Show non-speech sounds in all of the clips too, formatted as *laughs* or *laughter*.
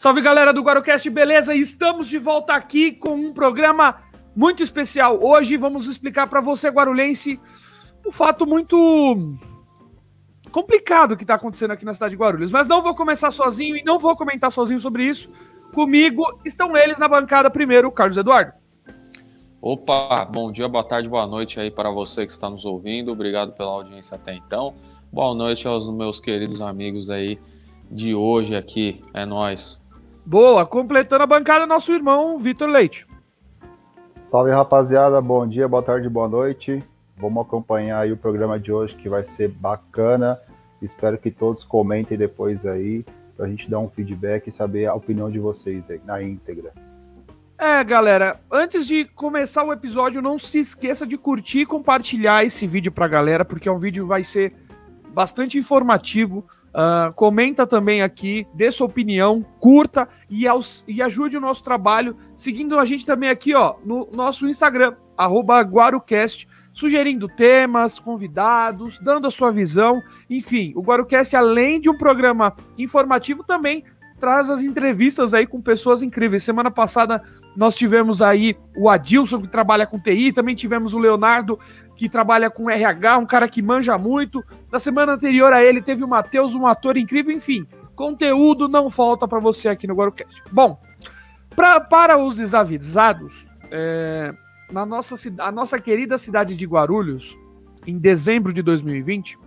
Salve galera do Guarocast, beleza? Estamos de volta aqui com um programa muito especial. Hoje vamos explicar para você, guarulhense, um fato muito complicado que está acontecendo aqui na cidade de Guarulhos. Mas não vou começar sozinho e não vou comentar sozinho sobre isso. Comigo estão eles na bancada primeiro, Carlos Eduardo. Opa, bom dia, boa tarde, boa noite aí para você que está nos ouvindo. Obrigado pela audiência até então. Boa noite aos meus queridos amigos aí de hoje aqui. É nós. Boa, completando a bancada, nosso irmão Vitor Leite. Salve rapaziada, bom dia, boa tarde, boa noite. Vamos acompanhar aí o programa de hoje que vai ser bacana. Espero que todos comentem depois aí, para a gente dar um feedback e saber a opinião de vocês aí na íntegra. É, galera, antes de começar o episódio, não se esqueça de curtir e compartilhar esse vídeo pra galera, porque é um vídeo vai ser bastante informativo Uh, comenta também aqui, dê sua opinião, curta e, aos, e, ajude o nosso trabalho, seguindo a gente também aqui ó, no nosso Instagram, GuaruCast, sugerindo temas, convidados, dando a sua visão. Enfim, o GuaruCast, além de um programa informativo, também traz as entrevistas aí com pessoas incríveis. Semana passada nós tivemos aí o Adilson, que trabalha com TI, também tivemos o Leonardo, que trabalha com RH, um cara que manja muito. Na semana anterior a ele teve o Matheus, um ator incrível, enfim. Conteúdo não falta para você aqui no Guarocast. Bom, pra, para os desavisados, é, na nossa, a nossa querida cidade de Guarulhos, em dezembro de 2020, uh,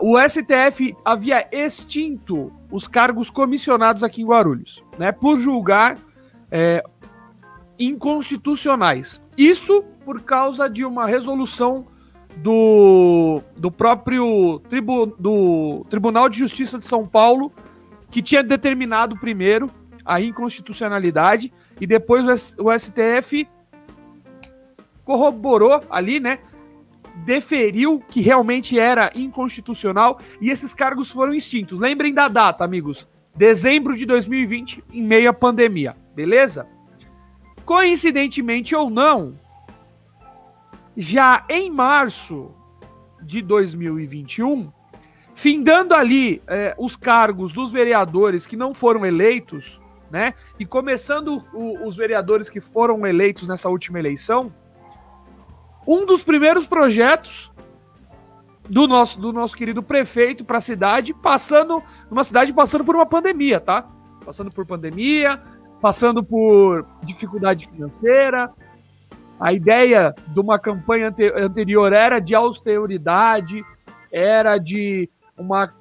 o STF havia extinto os cargos comissionados aqui em Guarulhos, né, por julgar é, inconstitucionais. Isso por causa de uma resolução do, do próprio tribu, do Tribunal de Justiça de São Paulo, que tinha determinado primeiro a inconstitucionalidade e depois o, o STF corroborou ali, né? Deferiu que realmente era inconstitucional e esses cargos foram extintos. Lembrem da data, amigos. Dezembro de 2020, em meio à pandemia beleza? Coincidentemente ou não, já em março de 2021, findando ali é, os cargos dos vereadores que não foram eleitos, né? E começando o, os vereadores que foram eleitos nessa última eleição, um dos primeiros projetos do nosso, do nosso querido prefeito para a cidade, passando, uma cidade passando por uma pandemia, tá? Passando por pandemia, passando por dificuldade financeira. A ideia de uma campanha ante anterior era de austeridade, era de uma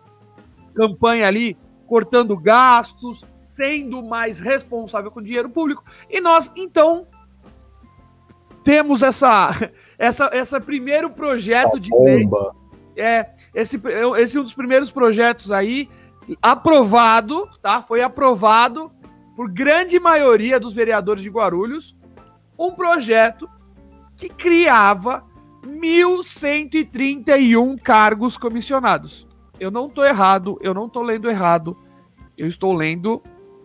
campanha ali cortando gastos, sendo mais responsável com o dinheiro público. E nós, então, temos essa *laughs* essa essa primeiro projeto de lei. É, esse, esse é um dos primeiros projetos aí aprovado, tá? Foi aprovado por grande maioria dos vereadores de Guarulhos, um projeto que criava 1.131 cargos comissionados. Eu não estou errado, eu não estou lendo errado, eu estou lendo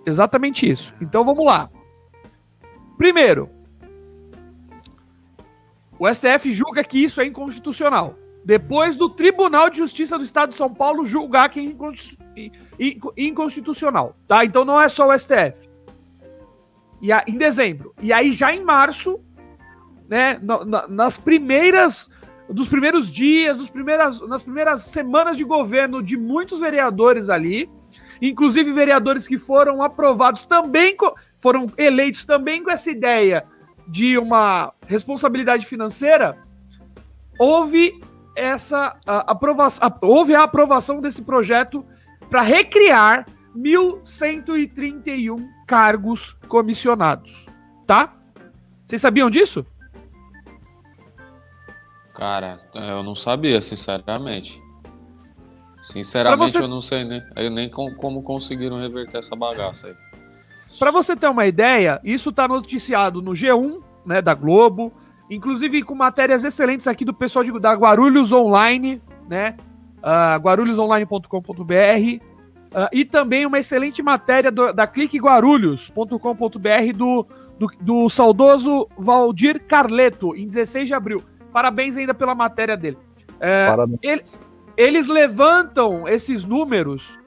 exatamente isso. Então vamos lá. Primeiro, o STF julga que isso é inconstitucional. Depois do Tribunal de Justiça do Estado de São Paulo julgar que é inconstitucional, tá? Então não é só o STF. E a, em dezembro. E aí já em março, né, nas primeiras dos primeiros dias, dos primeiras, nas primeiras semanas de governo de muitos vereadores ali, inclusive vereadores que foram aprovados também, foram eleitos também com essa ideia de uma responsabilidade financeira, houve essa aprovação, houve a aprovação desse projeto para recriar 1.131 cargos comissionados, tá? Vocês sabiam disso? Cara, eu não sabia, sinceramente. Sinceramente, você... eu não sei nem, eu nem com, como conseguiram reverter essa bagaça aí. Para você ter uma ideia, isso tá noticiado no G1, né, da Globo, inclusive com matérias excelentes aqui do pessoal de, da Guarulhos Online, né, uh, guarulhosonline.com.br, Uh, e também uma excelente matéria do, da cliqueguarulhos.com.br do, do, do, saudoso Valdir Carleto, em 16 de abril. Parabéns ainda pela matéria dele. É, ele, eles levantam esses números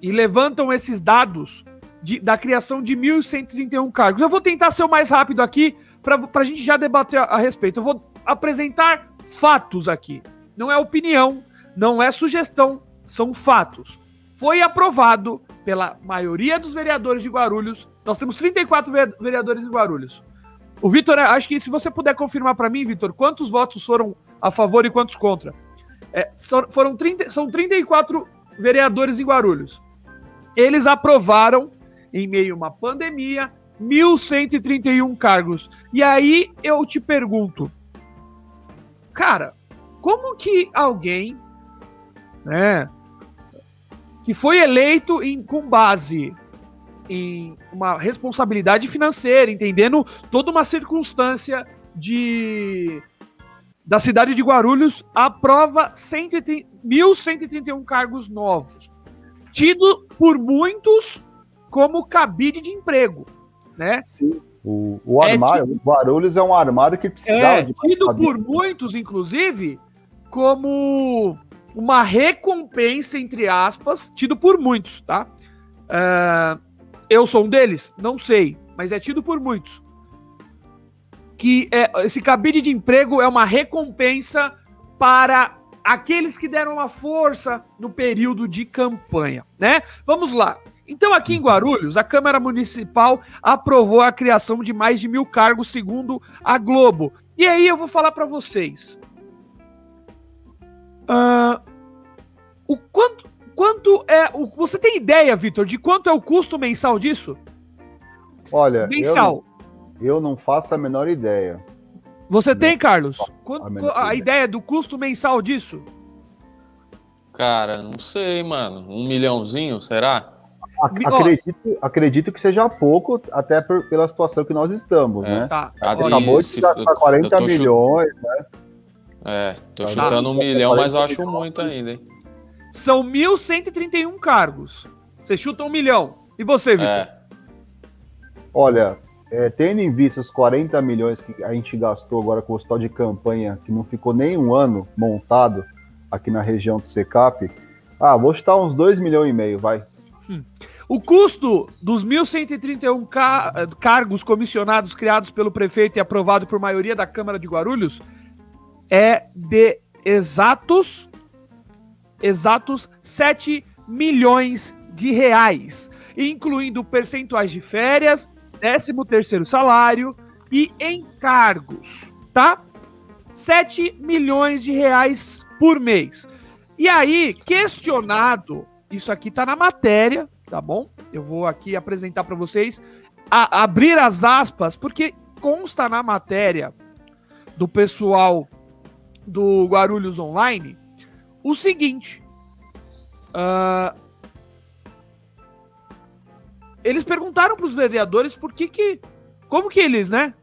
e levantam esses dados de, da criação de 1.131 cargos. Eu vou tentar ser o mais rápido aqui para a gente já debater a, a respeito. Eu vou apresentar fatos aqui. Não é opinião, não é sugestão, são fatos. Foi aprovado pela maioria dos vereadores de Guarulhos. Nós temos 34 vereadores em Guarulhos. O Vitor, acho que se você puder confirmar para mim, Vitor, quantos votos foram a favor e quantos contra? É, foram 30, são 34 vereadores em Guarulhos. Eles aprovaram, em meio a uma pandemia, 1.131 cargos. E aí eu te pergunto, cara, como que alguém, né, que foi eleito em, com base em uma responsabilidade financeira, entendendo toda uma circunstância de da cidade de Guarulhos, aprova 1.131 cargos novos, tido por muitos como cabide de emprego, né? Sim. O, o é armário, tido, o Guarulhos é um armário que precisava é, de tido por muitos, inclusive, como uma recompensa, entre aspas, tido por muitos, tá? Uh, eu sou um deles? Não sei, mas é tido por muitos. Que é, esse cabide de emprego é uma recompensa para aqueles que deram uma força no período de campanha, né? Vamos lá. Então, aqui em Guarulhos, a Câmara Municipal aprovou a criação de mais de mil cargos, segundo a Globo. E aí eu vou falar para vocês. Uh, o quanto, quanto é. O, você tem ideia, Vitor, de quanto é o custo mensal disso? Olha, mensal. Eu, eu não faço a menor ideia. Você não tem, Carlos? Quanto, a, a ideia do custo mensal disso? Cara, não sei, mano. Um milhãozinho, será? Acredito, acredito que seja pouco, até por, pela situação que nós estamos, é, né? Tá. Acabou de gastar 40 milhões, né? É, tô tá. chutando um milhão, mas eu acho muito ainda, hein? São 1.131 cargos. Você chuta um milhão. E você, Vitor? É. Olha, é, tendo em vista os 40 milhões que a gente gastou agora com o hospital de campanha, que não ficou nem um ano montado aqui na região do Secap, ah, vou chutar uns 2 milhões e meio, vai. Hum. O custo dos 1.131 car cargos comissionados criados pelo prefeito e aprovado por maioria da Câmara de Guarulhos é de exatos exatos 7 milhões de reais, incluindo percentuais de férias, 13 terceiro salário e encargos, tá? 7 milhões de reais por mês. E aí, questionado, isso aqui tá na matéria, tá bom? Eu vou aqui apresentar para vocês, a, abrir as aspas, porque consta na matéria do pessoal do Guarulhos Online o seguinte. Uh, eles perguntaram para os vereadores por que que. Como que eles, né?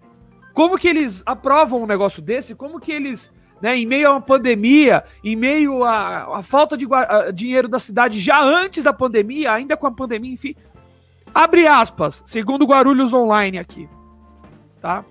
Como que eles aprovam um negócio desse? Como que eles, né, em meio a uma pandemia, em meio a, a falta de a, dinheiro da cidade já antes da pandemia, ainda com a pandemia, enfim. Abre aspas, segundo Guarulhos Online aqui. Tá?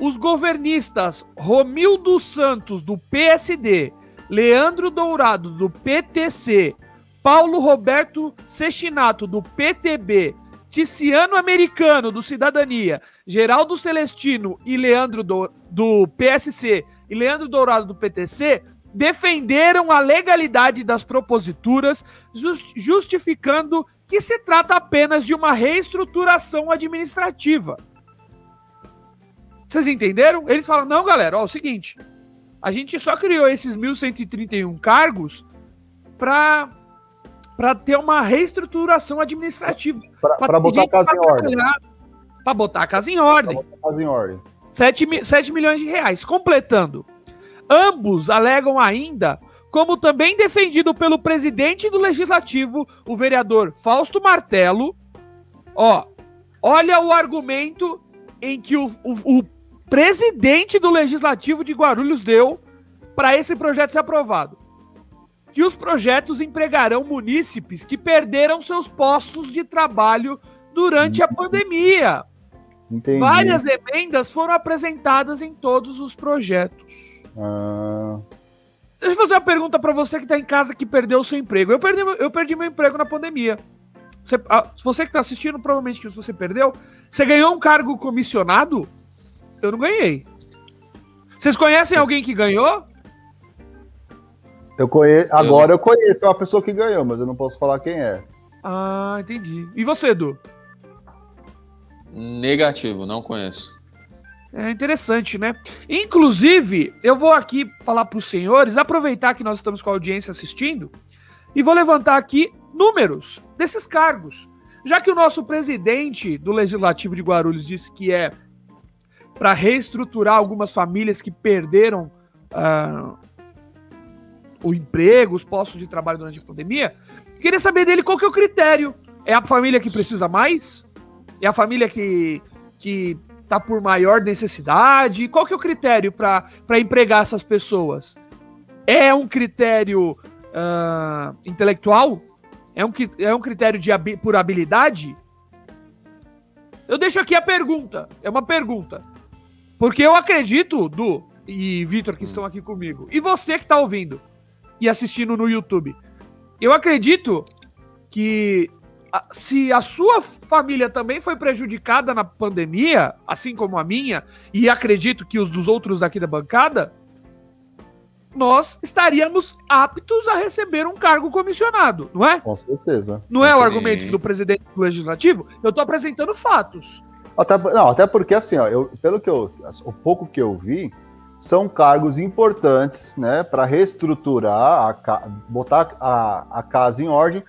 Os governistas Romildo Santos, do PSD, Leandro Dourado, do PTC, Paulo Roberto Sechinato, do PTB, Ticiano Americano, do Cidadania, Geraldo Celestino e Leandro do, do PSC e Leandro Dourado, do PTC, defenderam a legalidade das proposituras, justificando que se trata apenas de uma reestruturação administrativa. Vocês entenderam? Eles falam: não, galera, ó, é o seguinte. A gente só criou esses 1.131 cargos para para ter uma reestruturação administrativa. Para botar a casa em ordem. Para botar a casa em ordem. Para botar a casa em ordem. 7, 7 milhões de reais. Completando. Ambos alegam ainda, como também defendido pelo presidente do Legislativo, o vereador Fausto Martelo. Ó, olha o argumento em que o, o, o presidente do Legislativo de Guarulhos deu para esse projeto ser aprovado. Que os projetos empregarão munícipes que perderam seus postos de trabalho durante a pandemia. Entendi. Várias emendas foram apresentadas em todos os projetos. Ah. Deixa eu fazer uma pergunta para você que tá em casa que perdeu o seu emprego. Eu perdi, eu perdi meu emprego na pandemia. Você, ah, você que tá assistindo, provavelmente que você perdeu. Você ganhou um cargo comissionado? Eu não ganhei. Vocês conhecem Sim. alguém que ganhou? Eu conheço. Agora eu... eu conheço uma pessoa que ganhou, mas eu não posso falar quem é. Ah, entendi. E você, Edu? Negativo, não conheço. É interessante, né? Inclusive, eu vou aqui falar para os senhores, aproveitar que nós estamos com a audiência assistindo, e vou levantar aqui números desses cargos. Já que o nosso presidente do Legislativo de Guarulhos disse que é para reestruturar algumas famílias que perderam uh, o emprego, os postos de trabalho durante a pandemia, queria saber dele qual que é o critério. É a família que precisa mais? É a família que, que tá por maior necessidade? Qual que é o critério para empregar essas pessoas? É um critério uh, intelectual? É um, é um critério de, por habilidade? Eu deixo aqui a pergunta. É uma pergunta. Porque eu acredito, Du e Vitor, que estão aqui comigo, e você que está ouvindo e assistindo no YouTube, eu acredito que se a sua família também foi prejudicada na pandemia, assim como a minha, e acredito que os dos outros aqui da bancada, nós estaríamos aptos a receber um cargo comissionado, não é? Com certeza. Não é o argumento do presidente do legislativo? Eu estou apresentando fatos. Até, não, até porque assim, ó, eu, pelo que eu, o pouco que eu vi, são cargos importantes, né, para reestruturar, a, botar a, a casa em ordem,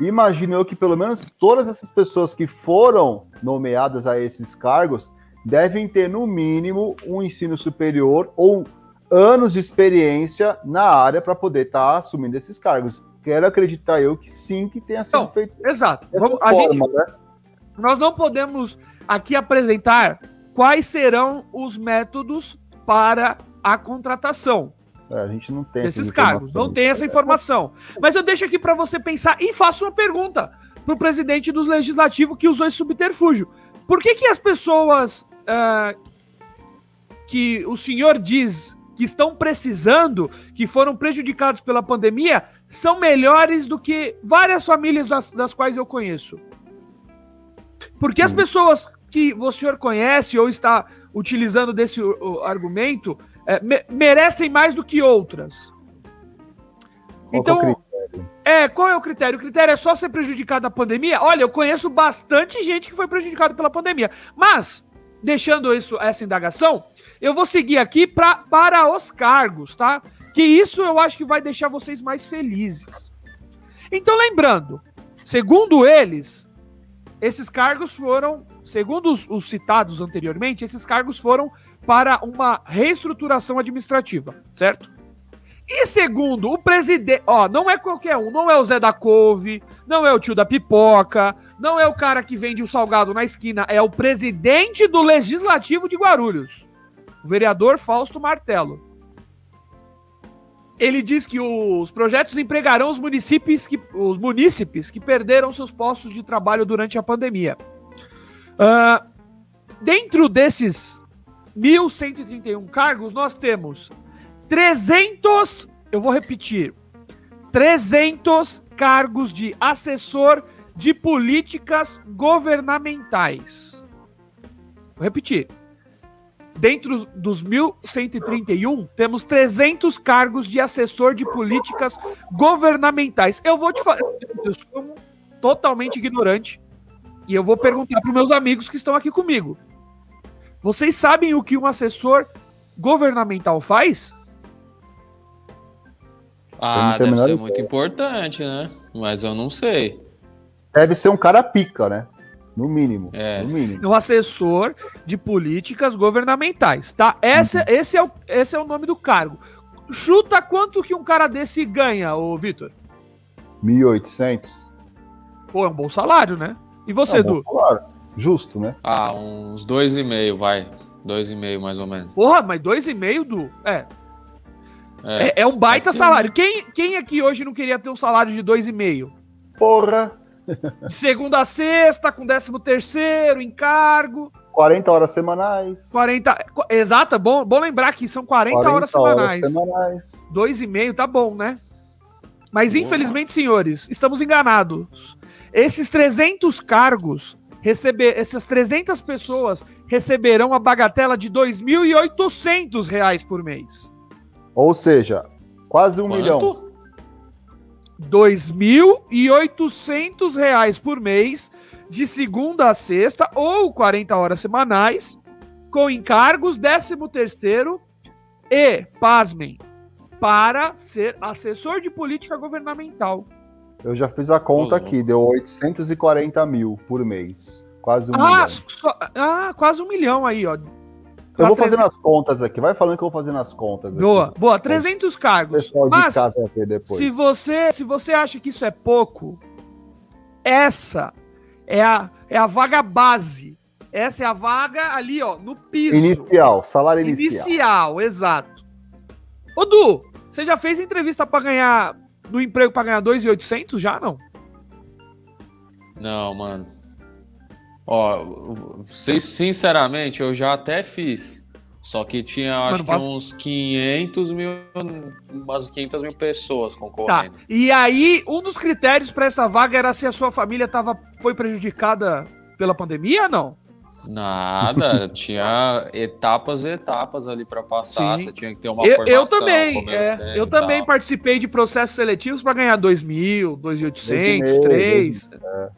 imagino eu que pelo menos todas essas pessoas que foram nomeadas a esses cargos devem ter, no mínimo, um ensino superior ou anos de experiência na área para poder estar tá assumindo esses cargos. Quero acreditar eu que sim, que tenha sido feito. Exato. Vamos, forma, gente, né? Nós não podemos aqui apresentar quais serão os métodos para a contratação. É, a gente não tem esses cargos, não tem essa informação. Mas eu deixo aqui para você pensar e faço uma pergunta para o presidente do legislativo que usou esse subterfúgio. Por que, que as pessoas uh, que o senhor diz que estão precisando, que foram prejudicados pela pandemia, são melhores do que várias famílias das, das quais eu conheço? Porque as pessoas que o senhor conhece ou está utilizando desse argumento é, me, merecem mais do que outras. Qual então, é, qual é o critério? O critério é só ser prejudicado na pandemia? Olha, eu conheço bastante gente que foi prejudicado pela pandemia. Mas, deixando isso, essa indagação, eu vou seguir aqui pra, para os cargos, tá? Que isso eu acho que vai deixar vocês mais felizes. Então, lembrando, segundo eles, esses cargos foram, segundo os, os citados anteriormente, esses cargos foram para uma reestruturação administrativa, certo? E segundo, o presidente. Ó, não é qualquer um, não é o Zé da Couve, não é o tio da pipoca, não é o cara que vende o salgado na esquina, é o presidente do Legislativo de Guarulhos, o vereador Fausto Martelo. Ele diz que os projetos empregarão os municípios que, os munícipes que perderam seus postos de trabalho durante a pandemia. Uh, dentro desses 1.131 cargos, nós temos 300, eu vou repetir, 300 cargos de assessor de políticas governamentais. Vou repetir. Dentro dos 1.131, temos 300 cargos de assessor de políticas governamentais. Eu vou te falar, eu sou totalmente ignorante e eu vou perguntar para meus amigos que estão aqui comigo. Vocês sabem o que um assessor governamental faz? Ah, deve ser muito importante, né? Mas eu não sei. Deve ser um cara pica, né? No mínimo. É. No mínimo. Um assessor de políticas governamentais, tá? Esse, uhum. esse, é o, esse é o nome do cargo. Chuta quanto que um cara desse ganha, ô Vitor? 1.800. Pô, é um bom salário, né? E você, Edu? Salário. Justo, né? Ah, uns dois e meio, vai. Dois e meio, mais ou menos. Porra, mas dois e meio, do É. É, é, é um baita que... salário. Quem, quem aqui hoje não queria ter um salário de dois e meio? Porra! De *laughs* segunda a sexta, com décimo terceiro, encargo. 40 horas semanais. 40. Exato, bom, bom lembrar que são 40, 40 horas semanais. Horas semanais. Dois e meio, tá bom, né? Mas Boa. infelizmente, senhores, estamos enganados. Esses 300 cargos, receber, essas 300 pessoas receberão a bagatela de R$ 2.800 por mês. Ou seja, quase um Quanto? milhão. R$ 2.800 por mês, de segunda a sexta, ou 40 horas semanais, com encargos, 13 terceiro e, pasmem, para ser assessor de política governamental. Eu já fiz a conta aqui, deu 840 mil por mês. Quase um ah, milhão. Só, ah, quase um milhão aí, ó. Eu vou fazendo as contas aqui. Vai falando que eu vou fazendo as contas. Boa, aqui. boa. 300 cargos. Mas, se você, se você acha que isso é pouco, essa é a, é a vaga base. Essa é a vaga ali, ó, no piso. Inicial, salário inicial. Inicial, exato. Ô, Du, você já fez entrevista para ganhar, no emprego para ganhar 2.800 já, não? Não, mano. Ó, sinceramente, eu já até fiz. Só que tinha, acho Mano, que posso... uns 500 mil, umas 500 mil pessoas concorrendo. Tá. E aí, um dos critérios para essa vaga era se a sua família tava, foi prejudicada pela pandemia ou não? Nada, *laughs* tinha etapas e etapas ali para passar. Sim. Você tinha que ter uma eu, formação. Eu também, é, eu também participei de processos seletivos para ganhar 2 mil, 2.800, 3. É.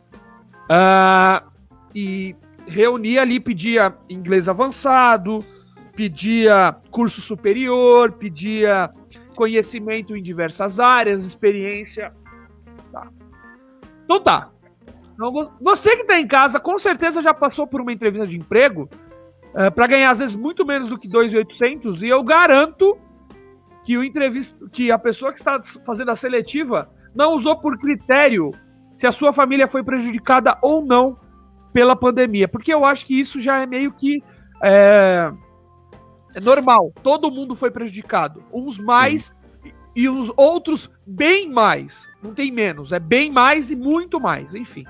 Uh, e reunia ali, pedia inglês avançado, pedia curso superior, pedia conhecimento em diversas áreas, experiência. Tá. Então tá. Então, você que está em casa, com certeza já passou por uma entrevista de emprego uh, eh, para ganhar às vezes muito menos do que 2.800 e eu garanto que o entrevista, que a pessoa que está fazendo a seletiva não usou por critério se a sua família foi prejudicada ou não pela pandemia, porque eu acho que isso já é meio que é, é normal. Todo mundo foi prejudicado, uns mais Sim. e os outros bem mais. Não tem menos, é bem mais e muito mais, enfim.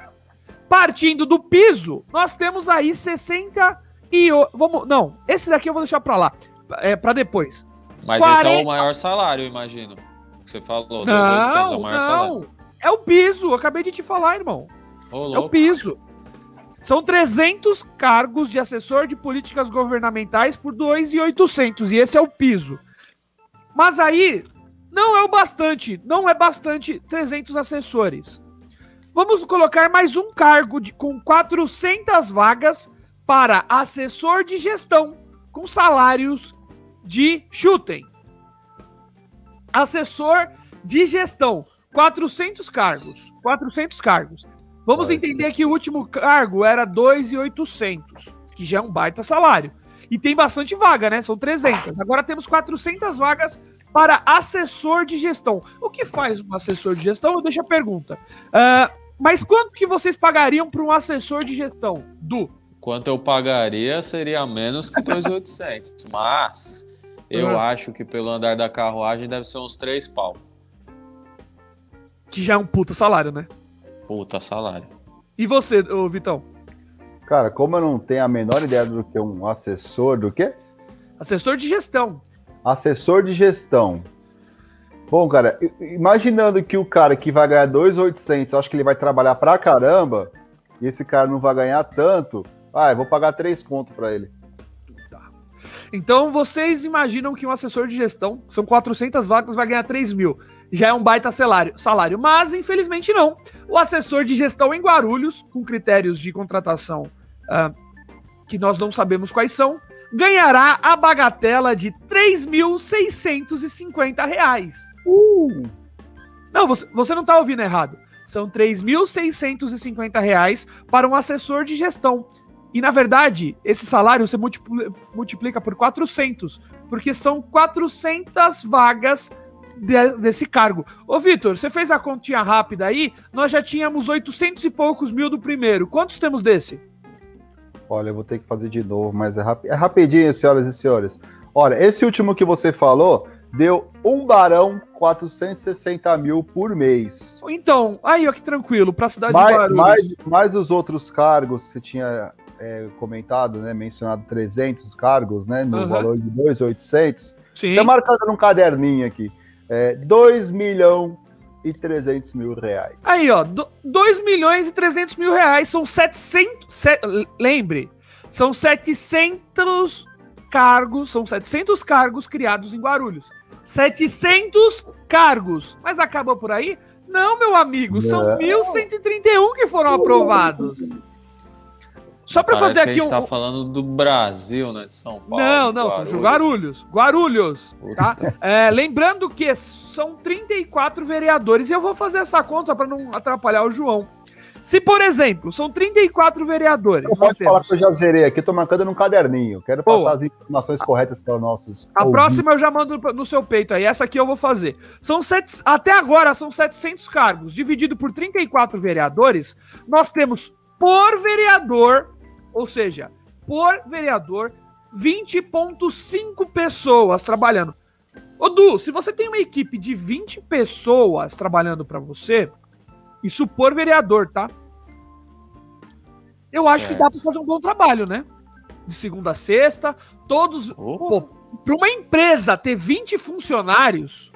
Partindo do piso, nós temos aí 60 e vamos, não, esse daqui eu vou deixar para lá, é para depois. Mas 40... esse é o maior salário, imagino. Que você falou. Não, é o não. Salário. É o piso, eu acabei de te falar, irmão. É o piso. São 300 cargos de assessor de políticas governamentais por 2.800 e esse é o piso. Mas aí não é o bastante, não é bastante 300 assessores. Vamos colocar mais um cargo de, com 400 vagas para assessor de gestão, com salários de chutem. Assessor de gestão, 400 cargos, 400 cargos. Vamos entender que o último cargo era 2,800, que já é um baita salário. E tem bastante vaga, né? São 300. Agora temos 400 vagas para assessor de gestão. O que faz um assessor de gestão? Deixa a pergunta. Uh, mas quanto que vocês pagariam para um assessor de gestão? Du? Quanto eu pagaria seria menos que 2.800. *laughs* mas eu uhum. acho que pelo andar da carruagem deve ser uns 3 pau. Que já é um puta salário, né? Puta salário. E você, ô Vitão? Cara, como eu não tenho a menor ideia do que um assessor do quê? Assessor de gestão. Assessor de gestão. Bom, cara, imaginando que o cara que vai ganhar 2.800, acho que ele vai trabalhar pra caramba, e esse cara não vai ganhar tanto, ah, eu vou pagar 3 pontos para ele. Tá. Então, vocês imaginam que um assessor de gestão, são 400 vagas, vai ganhar 3 mil já é um baita salário, salário. Mas, infelizmente, não. O assessor de gestão em Guarulhos, com critérios de contratação uh, que nós não sabemos quais são, ganhará a bagatela de R$ 3.650. Uh! Não, você, você não está ouvindo errado. São R$ 3.650 para um assessor de gestão. E, na verdade, esse salário você multiplica por 400, porque são 400 vagas de, desse cargo. Ô, Vitor, você fez a continha rápida aí? Nós já tínhamos 800 e poucos mil do primeiro. Quantos temos desse? Olha, eu vou ter que fazer de novo, mas é, rap é rapidinho, senhoras e senhores. Olha, esse último que você falou deu um barão 460 mil por mês. Então, aí, ó, que tranquilo, para a cidade mais, de Guarulhos. Mais, mais os outros cargos que você tinha é, comentado, né, mencionado 300 cargos, né, no Aham. valor de 2.800. Sim. Tá marcado num caderninho aqui. É, 2 milhões e 300 mil reais. Aí, ó, 2 milhões e 300 mil reais são 700. se- lembre, são 700 cargos, são 700 cargos criados em Guarulhos. 700 cargos. Mas acabou por aí? Não, meu amigo, são Não. 1.131 que foram aprovados. Só pra Parece fazer que aqui a gente um. tá falando do Brasil, né? De São Paulo. Não, não, Guarulhos. Guarulhos. Guarulhos. Tá? É, lembrando que são 34 vereadores, e eu vou fazer essa conta para não atrapalhar o João. Se, por exemplo, são 34 vereadores, nós pode falar que eu já zerei aqui, tô marcando num caderninho. Quero Boa. passar as informações corretas para os nossos. A ouvintes. próxima eu já mando no seu peito aí, essa aqui eu vou fazer. São sete, até agora são 700 cargos, dividido por 34 vereadores, nós temos por vereador, ou seja, por vereador, 20.5 pessoas trabalhando. Ô Du, se você tem uma equipe de 20 pessoas trabalhando para você, isso por vereador, tá? Eu acho que dá para fazer um bom trabalho, né? De segunda a sexta, todos. Pô, para uma empresa ter 20 funcionários,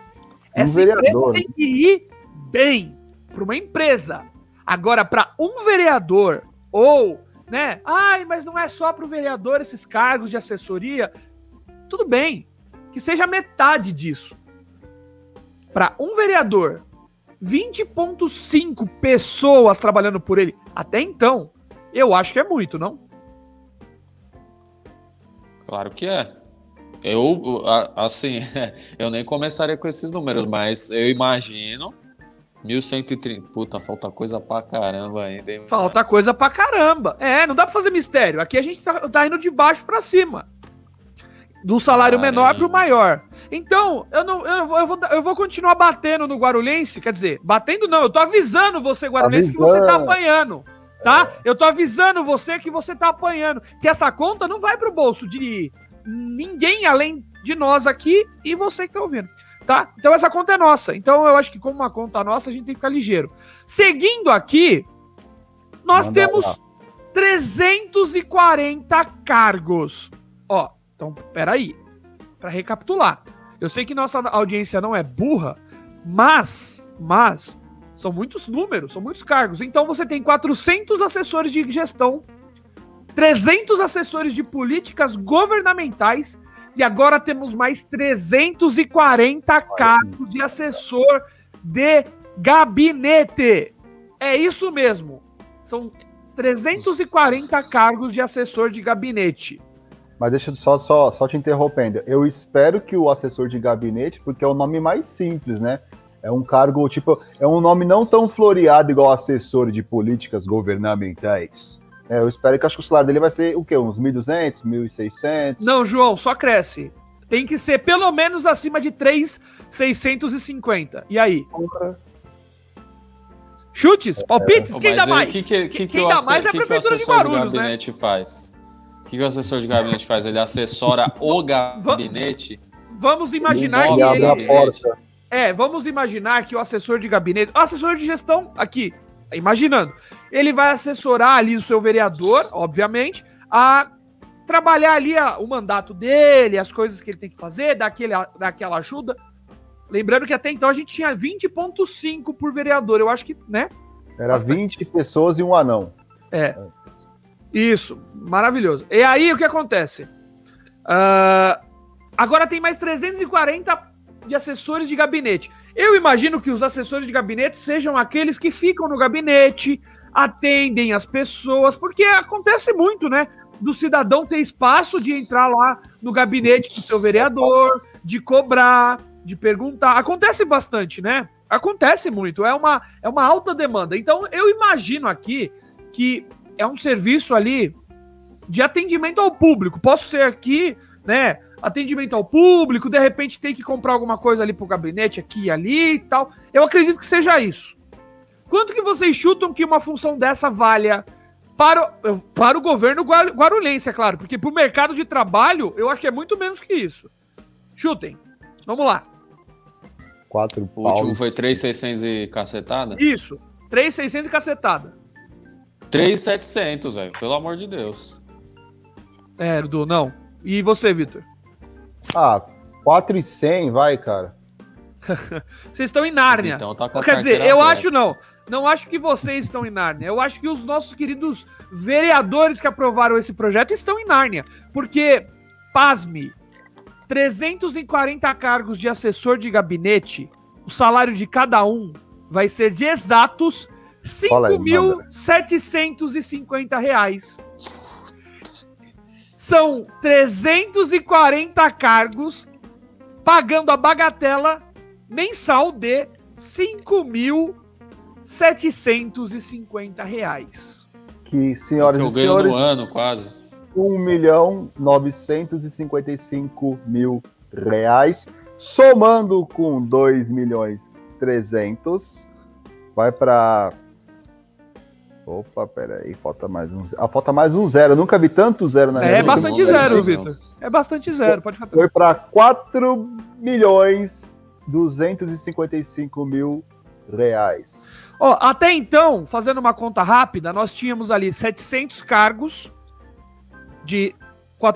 Um essa vereador. empresa tem que ir bem. Para uma empresa. Agora, para um vereador, ou, né? Ai, mas não é só para o vereador esses cargos de assessoria. Tudo bem. Que seja metade disso. Para um vereador, 20,5 pessoas trabalhando por ele. Até então, eu acho que é muito, não? Claro que é. Eu, assim, *laughs* eu nem começaria com esses números, mas eu imagino 1130. Puta, falta coisa pra caramba ainda, hein? Falta coisa pra caramba. É, não dá pra fazer mistério. Aqui a gente tá, tá indo de baixo pra cima. Do salário Caramba. menor pro maior. Então, eu, não, eu, vou, eu, vou, eu vou continuar batendo no Guarulhense. Quer dizer, batendo não, eu tô avisando você, Guarulhense, que você tá Avisando. apanhando. Tá? Eu tô avisando você que você tá apanhando. Que essa conta não vai pro bolso de ninguém além de nós aqui e você que tá ouvindo. Tá? Então essa conta é nossa. Então eu acho que como uma conta nossa, a gente tem que ficar ligeiro. Seguindo aqui, nós Manda temos lá. 340 cargos. Ó, então peraí. Para recapitular. Eu sei que nossa audiência não é burra, mas, mas são muitos números, são muitos cargos. Então você tem 400 assessores de gestão, 300 assessores de políticas governamentais e agora temos mais 340 cargos de assessor de gabinete. É isso mesmo. São 340 cargos de assessor de gabinete. Mas deixa eu só, só, só te interrompendo. Eu espero que o assessor de gabinete, porque é o nome mais simples, né? É um cargo, tipo, é um nome não tão floreado igual assessor de políticas governamentais. É, eu espero que acho que o salário dele vai ser o quê? Uns 1.200, 1.600? Não, João, só cresce. Tem que ser pelo menos acima de 3,650. E aí? Chutes? Palpites? Ô, Quem mas dá aí, mais? O que, que, que, Quem que o dá mais é a que que o Prefeitura de Guarulhos, né? gabinete faz? O que, que o assessor de gabinete faz? Ele assessora o gabinete? Vamos imaginar que Ele. É, vamos imaginar que o assessor de gabinete. O assessor de gestão, aqui, imaginando, ele vai assessorar ali o seu vereador, obviamente, a trabalhar ali a- o mandato dele, as coisas que ele tem que fazer, dar, aquele, dar aquela ajuda. Lembrando que até então a gente tinha 20,5 por vereador. Eu acho que, né? Era 20 pessoas e um anão. Isso, maravilhoso. E aí o que acontece? Ah, agora tem mais 340 de assessores de gabinete. Eu imagino que os assessores de gabinete sejam aqueles que ficam no gabinete, atendem as pessoas, porque acontece muito, né? Do cidadão ter espaço de entrar lá no gabinete do seu vereador, de cobrar, de perguntar. Acontece bastante, né? Acontece muito. É uma, é uma alta demanda. Então eu imagino aqui que é um serviço ali de atendimento ao público. Posso ser aqui, né? Atendimento ao público, de repente tem que comprar alguma coisa ali pro gabinete, aqui e ali e tal. Eu acredito que seja isso. Quanto que vocês chutam que uma função dessa valha para, o- para o governo guar- guarulhense, é claro? Porque pro mercado de trabalho, eu acho que é muito menos que isso. Chutem. Vamos lá. Quatro O último paus. foi 3,600 e cacetada? Isso. 3,600 e cacetada. 3,700, velho. Pelo amor de Deus. É, Edu, não. E você, Vitor? Ah, 4,100, vai, cara. *laughs* Vocês estão em Nárnia. Então tá com a Quer dizer, eu aberta. acho não. Não acho que vocês estão em Nárnia. Eu acho que os nossos queridos vereadores que aprovaram esse projeto estão em Nárnia. Porque, pasme, 340 cargos de assessor de gabinete, o salário de cada um vai ser de exatos Fala aí, 5.750 reais. São 340 cargos pagando a bagatela mensal de 5.750 reais. Que, senhoras Eu e senhores, no ano, quase. 1 milhão 955 mil reais, somando com 2 milhões 300, vai para Opa, peraí, falta mais um. Ah, falta mais um zero. Eu nunca vi tanto zero na É, vida. bastante zero. Vitor. É bastante zero, pode ficar Foi para 4 milhões 255 mil reais. Ó, até então, fazendo uma conta rápida, nós tínhamos ali 700 cargos de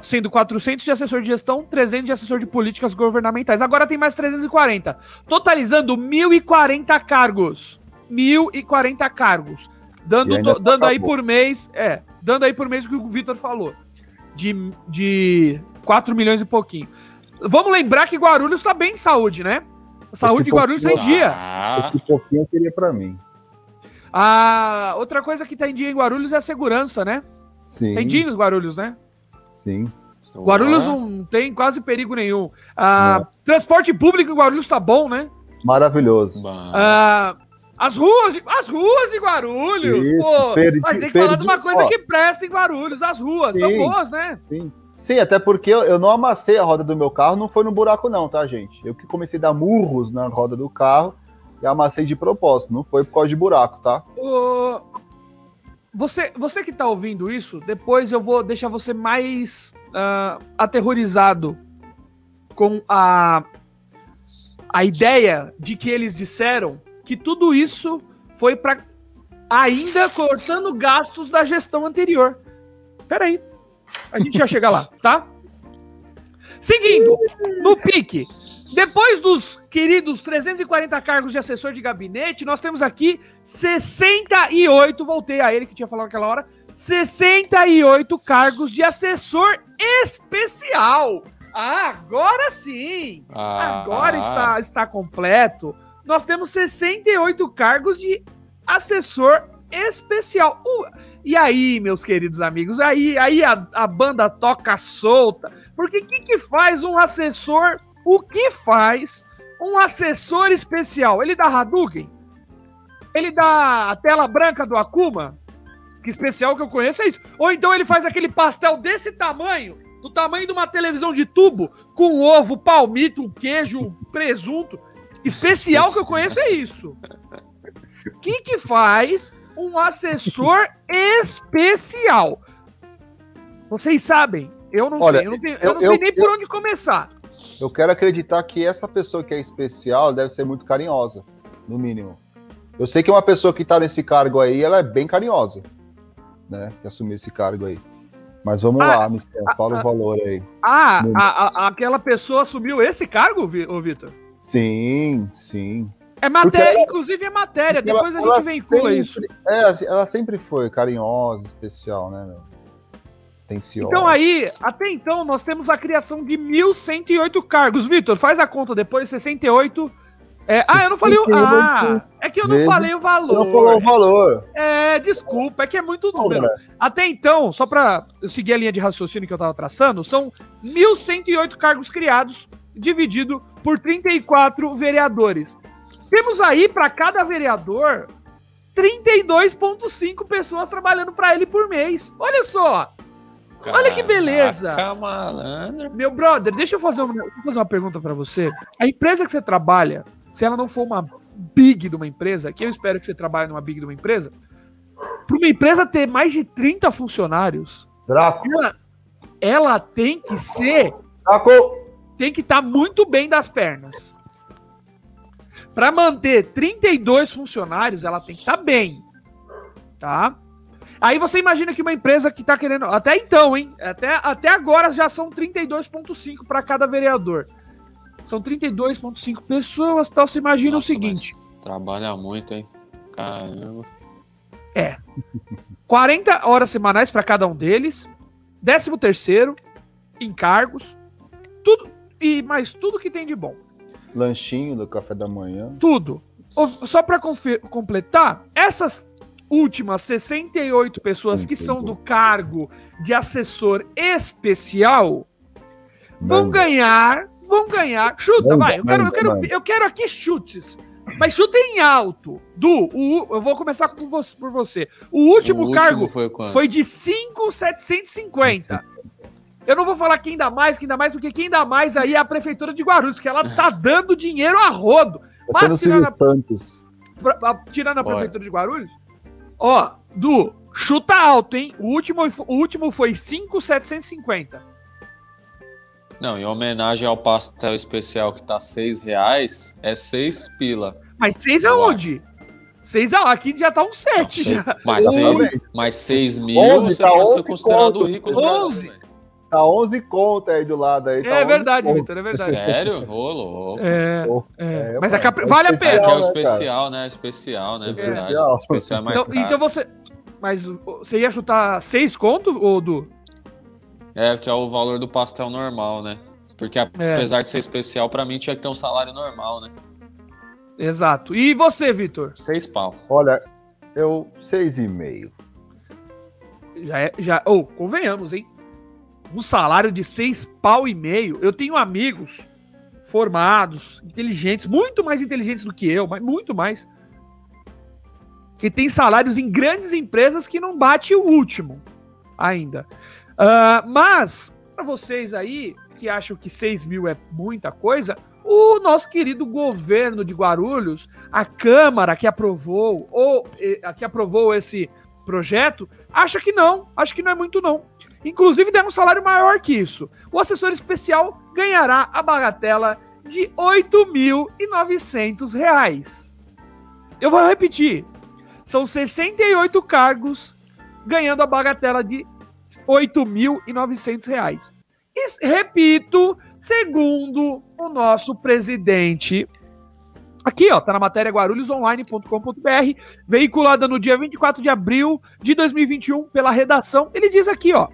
sendo 400 de assessor de gestão, 300 de assessor de políticas governamentais. Agora tem mais 340, totalizando 1040 cargos. 1040 cargos. E Dando, to- dando aí acabou. por mês, é, dando aí por mês o que o Vitor falou. De, de 4 milhões e pouquinho. Vamos lembrar que Guarulhos tá bem em saúde, né? Saúde Esse de Guarulhos tá em dia. Ah, Esse pouquinho eu queria para mim. Ah, outra coisa que tá em dia em Guarulhos é a segurança, né? Sim. Tem dia em Guarulhos, né? Sim. Guarulhos Ah, não tem quase perigo nenhum. Ah, transporte público em Guarulhos tá bom, né? Maravilhoso. Ah, as ruas, as ruas de Guarulhos, Isso, pô. perdi- mas tem que falar de uma coisa ó. que presta em Guarulhos. As ruas estão Sim. boas, né? Sim. Sim, até porque eu, não amassei a roda do meu carro, não foi no buraco, não, tá, gente? Eu que comecei a dar murros na roda do carro e amassei de propósito, não foi por causa de buraco, tá? Ô, Você, você que tá ouvindo isso, depois eu vou deixar você mais ah, aterrorizado com a, a ideia de que eles disseram que tudo isso foi para ainda cortando gastos da gestão anterior. Peraí, a gente já chega lá, tá? Seguindo, no pique, depois dos queridos 340 cargos de assessor de gabinete, nós temos aqui 68, voltei a ele que tinha falado naquela hora, 68 cargos de assessor especial. Ah, agora sim! Ah, Agora está, está completo. Nós temos 68 cargos de assessor especial. Uh, e aí, meus queridos amigos, aí, aí a, a banda toca solta. Porque o que, que faz um assessor? O que faz um assessor especial? Ele dá Hadouken? Ele dá a tela branca do Akuma? Que especial que eu conheço é isso. Ou então ele faz aquele pastel desse tamanho, do tamanho de uma televisão de tubo, com ovo, palmito, queijo, presunto. Especial que eu conheço é isso. O que, que faz um assessor especial? Vocês sabem, eu não Olha, sei, eu não, tenho- eu eu- não sei eu- nem por onde começar. Eu quero acreditar que essa pessoa que é especial deve ser muito carinhosa, no mínimo. Eu sei que uma pessoa que tá nesse cargo aí, ela é bem carinhosa, né? Que assumiu esse cargo aí. Mas vamos Ah, lá, Mister, fala o valor aí. Ah, a- a- aquela pessoa assumiu esse cargo, Vitor? Sim, sim. É matéria, ela- inclusive é matéria, Porque ela- depois a gente vincula sempre- isso. É, assim, ela sempre foi carinhosa, especial, né, meu? Atenciosa. Então aí, até então, nós temos a criação de 1.108 cargos. Vitor, faz a conta depois, 68. É, ah, eu não falei o. Ah, é que eu não falei o Você não falou valor. o valor. É, desculpa, é que é muito número. Cara, Até então, só pra eu seguir a linha de raciocínio que eu tava traçando, são 1.108 cargos criados, dividido por 34 vereadores. Temos aí, pra cada vereador, 32,5 pessoas trabalhando pra ele por mês. Olha só! Olha que beleza! Caraca, malandro. Meu brother, deixa eu fazer uma, eu fazer uma pergunta pra você. A empresa que você trabalha, se ela não for uma big de uma empresa, que eu espero que você trabalhe numa big de uma empresa, para uma empresa ter mais de 30 funcionários, Draco, ela, ela tem que ser, Draco. tem que estar muito bem das pernas. Para manter 32 funcionários, ela tem que estar bem, tá? Aí você imagina que uma empresa que tá querendo. Até então, hein? Até, até agora já são 32,5 para cada vereador. São 32,5 pessoas, então você imagina Nossa, o seguinte. Trabalha muito, hein? Caramba. É. 40 horas semanais para cada um deles. 13 terceiro, encargos, tudo e mais tudo que tem de bom. Lanchinho do café da manhã. Tudo. Só para completar, essas últimas 68 pessoas que são do cargo de assessor especial vão ganhar, vão ganhar. Chuta, vai. Eu quero, eu quero, eu quero aqui chutes. Mas chutem alto. Du, o, eu vou começar com você, por você. O último, o cargo último foi, foi de 5,750. Eu não vou falar quem dá mais, quem dá mais, porque quem dá mais aí é a prefeitura de Guarulhos, que ela tá *laughs* dando dinheiro a rodo. Tá Mas tirando a, a, tirando a prefeitura de Guarulhos, ó, Du, chuta alto, hein? O último, o último foi 5,750. Não, em homenagem ao pastel especial que tá 6 reais, é 6 pila. Mas 6 aonde? 6 a aqui já tá um 7 já. Mas 6 mais 6 mil 11, você tá pode ser considerado conto. rico. 11? Tá 11 conto aí do lado aí. Tá é verdade, Vitor, é verdade. Sério? Ô, louco. É, é. é Mas a Capri... vale a pena. É, é o especial, né? Especial, né? É verdade. Especial, especial é mais então, caro. Então você... Mas você ia chutar 6 conto, ou Du? É, que é o valor do pastel normal, né? Porque é. apesar é. de ser especial, para mim tinha que ter um salário normal, né? Exato. E você, Vitor? Seis pau. Olha, eu seis e meio. Já é, já. Ou oh, convenhamos, hein? Um salário de seis pau e meio. Eu tenho amigos formados, inteligentes, muito mais inteligentes do que eu, mas muito mais, que tem salários em grandes empresas que não bate o último ainda. Uh, mas, para vocês aí que acham que 6 mil é muita coisa, o nosso querido governo de Guarulhos, a Câmara que aprovou, ou que aprovou esse projeto, acha que não, acha que não é muito não. Inclusive der um salário maior que isso. O assessor especial ganhará a bagatela de R$ 8.900. Eu vou repetir. São 68 cargos ganhando a bagatela de 8.900 reais. E, repito, segundo o nosso presidente, aqui ó, tá na matéria guarulhosonline.com.br, veiculada no dia 24 de abril de 2021 pela redação, ele diz aqui ó,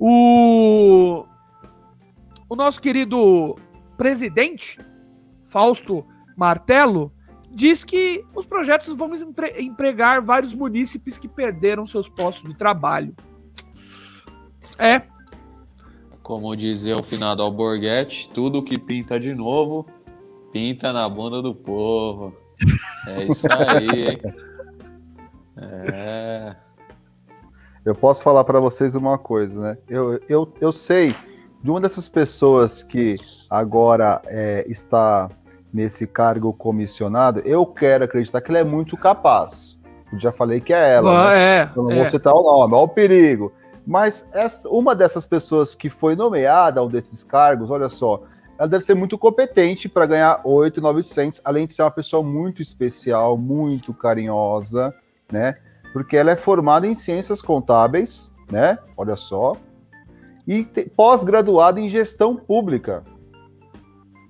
o, o nosso querido presidente, Fausto Martelo, diz que os projetos vão empregar vários munícipes que perderam seus postos de trabalho. É. Como dizia o finado Alborguete, tudo que pinta de novo, pinta na bunda do povo. É isso aí, hein? *laughs* É. Eu posso falar para vocês uma coisa, né? Eu, eu, eu sei de uma dessas pessoas que agora é, está nesse cargo comissionado, eu quero acreditar que ele é muito capaz. Eu já falei que é ela. Ah, né? é, eu não é. vou citar o nome, olha o perigo. Mas essa, uma dessas pessoas que foi nomeada a um desses cargos, olha só, ela deve ser muito competente para ganhar 8,900, além de ser uma pessoa muito especial, muito carinhosa, né? Porque ela é formada em ciências contábeis, né? Olha só. E pós-graduada em gestão pública.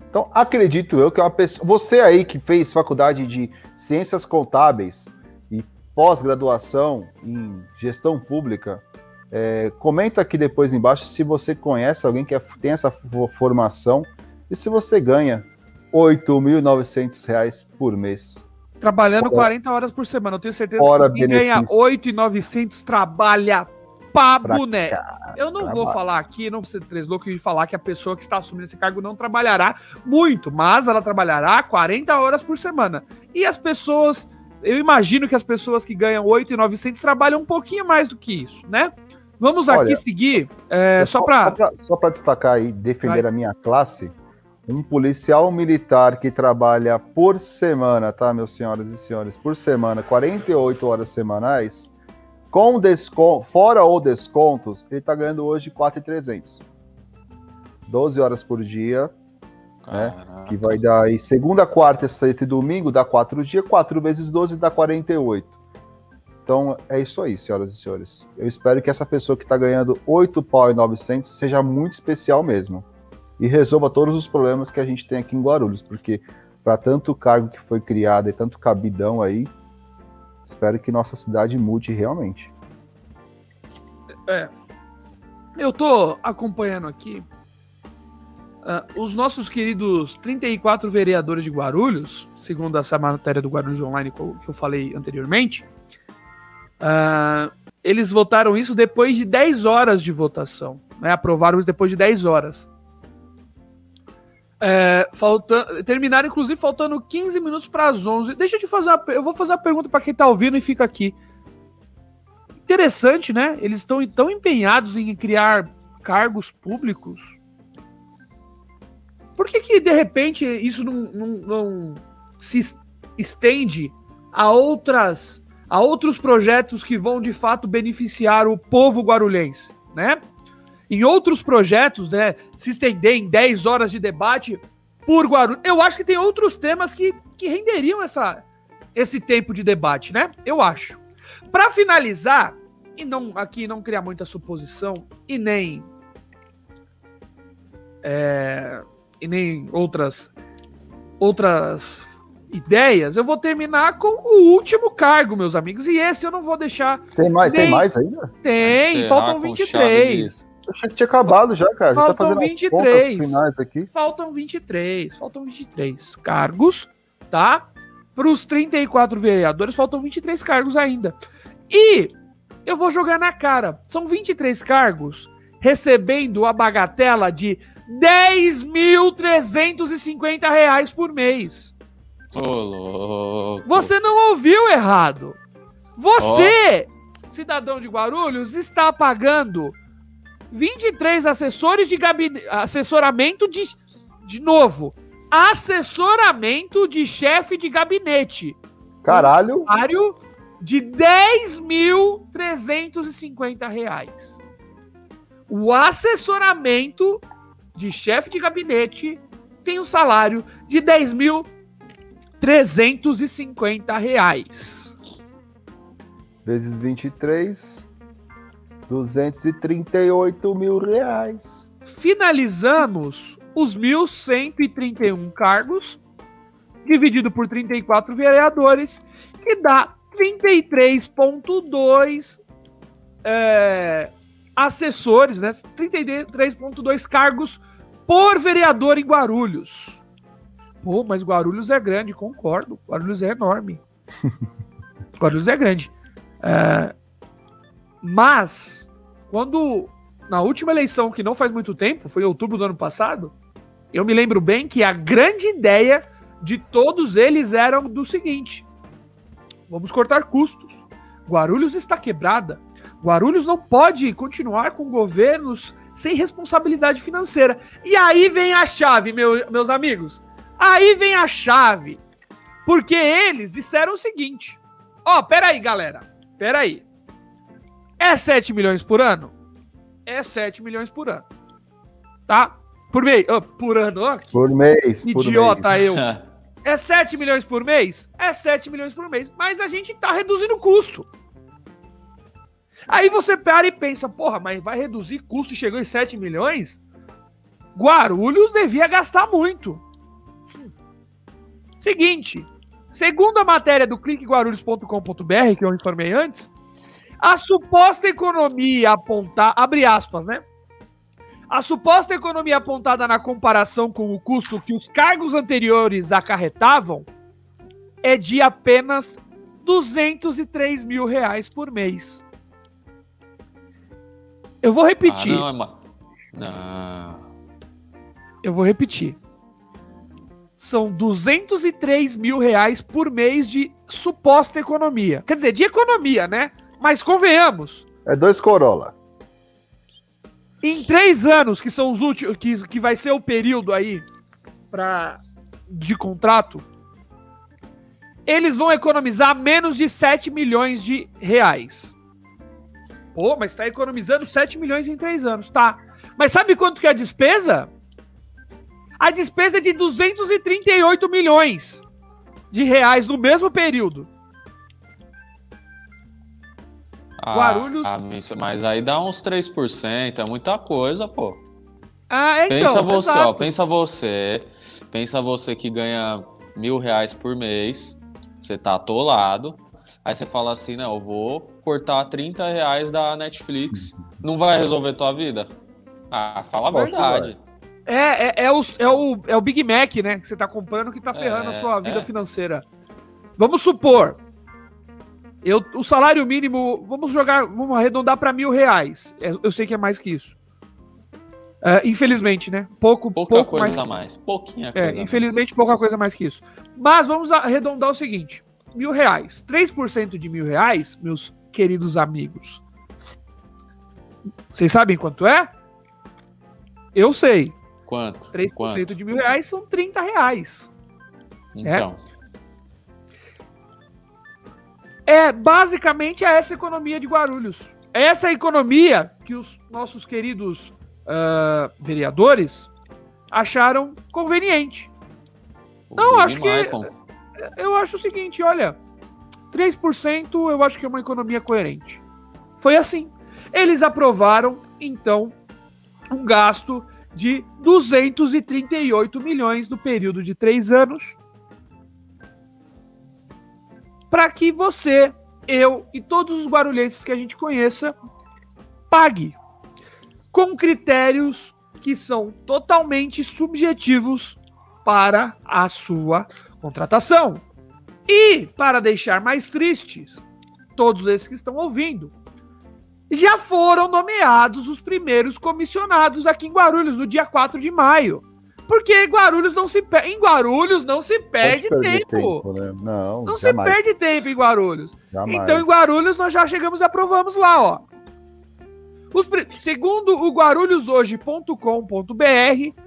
Então, acredito eu que é uma pessoa. Você aí que fez faculdade de ciências contábeis e pós-graduação em gestão pública, é, comenta aqui depois embaixo se você conhece alguém que é, tem essa formação e se você ganha R$ 8.900 por mês. Trabalhando Fora. 40 horas por semana. Eu tenho certeza que quem benefício. ganha 8.900 trabalha pra, pra boné. Eu não vou falar aqui, não vou ser três louco de falar que a pessoa que está assumindo esse cargo não trabalhará muito, mas ela trabalhará 40 horas por semana. E as pessoas, eu imagino que as pessoas que ganham 8.900 trabalham um pouquinho mais do que isso, né? Vamos Olha, aqui seguir, é, só para... Só para destacar e defender Vai. a minha classe, um policial militar que trabalha por semana, tá, meus senhoras e senhores, por semana, 48 horas semanais, com desconto, fora ou descontos, ele tá ganhando hoje 4,300. 12 horas por dia, né? Que vai dar aí segunda, quarta, sexta e domingo, dá 4 dias, 4 vezes 12 dá 48. Então é isso aí, senhoras e senhores. Eu espero que essa pessoa que está ganhando 8 pau e 900 seja muito especial mesmo. E resolva todos os problemas que a gente tem aqui em Guarulhos, porque para tanto cargo que foi criado e tanto cabidão aí, espero que nossa cidade mude realmente. É. Eu tô acompanhando aqui uh, os nossos queridos 34 vereadores de Guarulhos, segundo essa matéria do Guarulhos Online que eu falei anteriormente, uh, eles votaram isso depois de 10 horas de votação. Né? Aprovaram isso depois de 10 horas. É, falta, terminaram, inclusive, faltando 15 minutos para as 11. Deixa eu te fazer uma, Eu vou fazer uma pergunta para quem está ouvindo e fica aqui. Interessante, né? Eles estão tão empenhados em criar cargos públicos. Por que, que de repente, isso não, não, não se estende a outras a outros projetos que vão de fato beneficiar o povo guarulhense, né? Em outros projetos, né, se estender em 10 horas de debate por Guarulhos. Eu acho que tem outros temas que, que renderiam essa, esse tempo de debate, né? Eu acho. Para finalizar, e não aqui não criar muita suposição e nem é, e nem outras outras ideias, eu vou terminar com o último cargo, meus amigos. E esse eu não vou deixar. Tem mais, nem... tem mais ainda? Tem, faltam 23. Achei que tinha acabado já, cara. Faltam já tá 23. Finais aqui. Faltam 23. Faltam 23 cargos, tá? Para os 34 vereadores, faltam 23 cargos ainda. E eu vou jogar na cara. São 23 cargos recebendo a bagatela de 10.350 reais por mês. Ô, louco. Você não ouviu errado. Você, oh. cidadão de Guarulhos, está pagando 23 assessores de gabinete, assessoramento de, de novo, assessoramento de chefe de gabinete. Caralho. Um de 10.350 reais. O assessoramento de chefe de gabinete tem um salário de 10.350 reais. Vezes 23, 238 mil reais. Finalizamos os 1.131 cargos, dividido por 34 vereadores, que dá 33,2 é, assessores, né? 33,2 cargos por vereador em Guarulhos. Pô, mas Guarulhos é grande, concordo. Guarulhos é enorme. *laughs* Guarulhos é grande. É, mas, quando na última eleição, que não faz muito tempo, foi em outubro do ano passado, eu me lembro bem que a grande ideia de todos eles era do seguinte: vamos cortar custos. Guarulhos está quebrada. Guarulhos não pode continuar com governos sem responsabilidade financeira. E aí vem a chave, meu, meus amigos. Aí vem a chave. Porque eles disseram o seguinte: Ó, oh, peraí, galera. Peraí. É 7 milhões por ano? É 7 milhões por ano. Tá? Por mês. Oh, por ano, ó. Por mês. Idiota por mês. eu. *laughs* É 7 milhões por mês? É 7 milhões por mês. Mas a gente tá reduzindo o custo. Aí você para e pensa, porra, mas vai reduzir custo e chegou em 7 milhões? Guarulhos devia gastar muito. Seguinte, segundo a matéria do cliqueguarulhos.com.br, que eu informei antes, a suposta economia apontada, abre aspas, né? A suposta economia apontada na comparação com o custo que os cargos anteriores acarretavam é de apenas 203 mil reais por mês. Eu vou repetir. Ah, não, é não. Eu vou repetir. São 203 mil reais por mês de suposta economia. Quer dizer, de economia, né? Mas convenhamos. É dois Corolla. Em três anos, que são os últimos, que, que vai ser o período aí pra, de contrato, eles vão economizar menos de 7 milhões de reais. Pô, mas tá economizando 7 milhões em três anos. Tá. Mas sabe quanto que é a despesa? A despesa é de 238 milhões de reais no mesmo período. Ah, Guarulhos. ah, mas aí dá uns 3%, é muita coisa, pô. Ah, é, então, pensa você, ó, exato. pensa você, pensa você que ganha mil reais por mês, você tá atolado, aí você fala assim, não, eu vou cortar 30 reais da Netflix, não vai resolver tua vida? Ah, fala a verdade. É, é, é, o, é, o, é o Big Mac, né? Que você tá comprando que tá ferrando É, a sua vida é. financeira. Vamos supor. Eu, o salário mínimo, vamos jogar, vamos arredondar para mil reais. É, Eu sei que é mais que isso. É, infelizmente, né? Pouco, Pouca pouco mais. coisa a mais, pouquinha É, coisa a infelizmente, pouca coisa mais que isso. Mas vamos arredondar o seguinte: mil reais. 3% de mil reais, meus queridos amigos. Vocês sabem quanto é? Eu sei. mais. Quanto? 3% Quanto? de mil reais são 30 reais. Então, É basicamente essa economia de Guarulhos. Essa é a economia que os nossos queridos ah, vereadores acharam conveniente. Não, acho que-. Eu acho o seguinte, olha, 3% eu acho que é uma economia coerente. Foi assim. Eles aprovaram, então, um gasto de 238 milhões no período de três anos para que você, eu e todos os guarulhenses que a gente conheça pague com critérios que são totalmente subjetivos para a sua contratação. E para deixar mais tristes, todos esses que estão ouvindo, já foram nomeados os primeiros comissionados aqui em Guarulhos no dia 4 de maio. Porque Guarulhos não se per... em Guarulhos não se perde Pode perder tempo. né? Não, Não jamais, se perde tempo em Guarulhos. jamais. Então, em Guarulhos, nós já chegamos e aprovamos lá, ó. Os segundo o guarulhoshoje.com.br,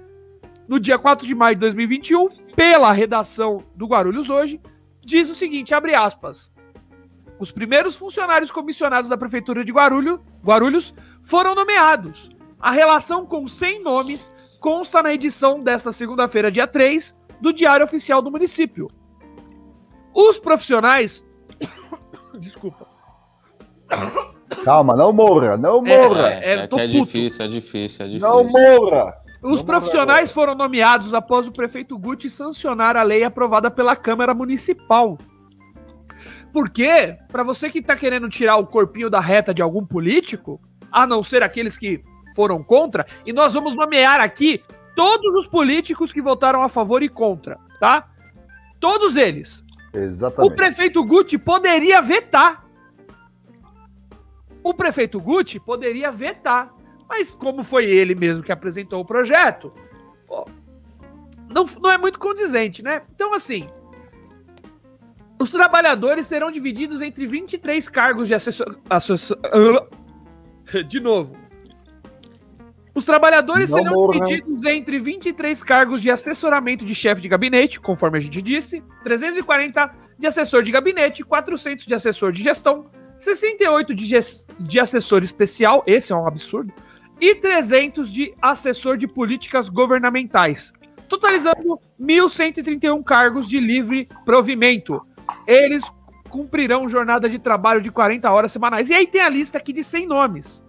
no dia 4 de maio de 2021, pela redação do Guarulhos Hoje, diz o seguinte, abre aspas. Os primeiros funcionários comissionados da Prefeitura de Guarulhos, Guarulhos foram nomeados. A relação com 100 nomes consta na edição desta segunda-feira, dia 3, do Diário Oficial do Município. Os profissionais *coughs* Desculpa. Calma, não morra, não É, morra. É, é, que é puto. difícil, é difícil, é difícil. não morra. Os Não profissionais foram nomeados após o prefeito Guti sancionar a lei aprovada pela Câmara Municipal. Porque, para você que tá querendo tirar o corpinho da reta de algum político, a não ser aqueles que foram contra, e nós vamos nomear aqui todos os políticos que votaram a favor e contra, tá? Todos eles. O Exatamente. prefeito Guti poderia vetar. O prefeito Guti poderia vetar. Mas como foi ele mesmo que apresentou o projeto, pô, não, não é muito condizente, né? Então, assim, os trabalhadores serão divididos entre 23 cargos de assessor... assessor- *laughs* De novo. Os trabalhadores Não serão morram. divididos entre 23 cargos de assessoramento de chefe de gabinete, conforme a gente disse, 340 de assessor de gabinete, 400 de assessor de gestão, 68 de, ges- de assessor especial, esse é um absurdo, e 300 de assessor de políticas governamentais, totalizando 1.131 cargos de livre provimento. Eles cumprirão jornada de trabalho de 40 horas semanais. E aí tem a lista aqui de 100 nomes.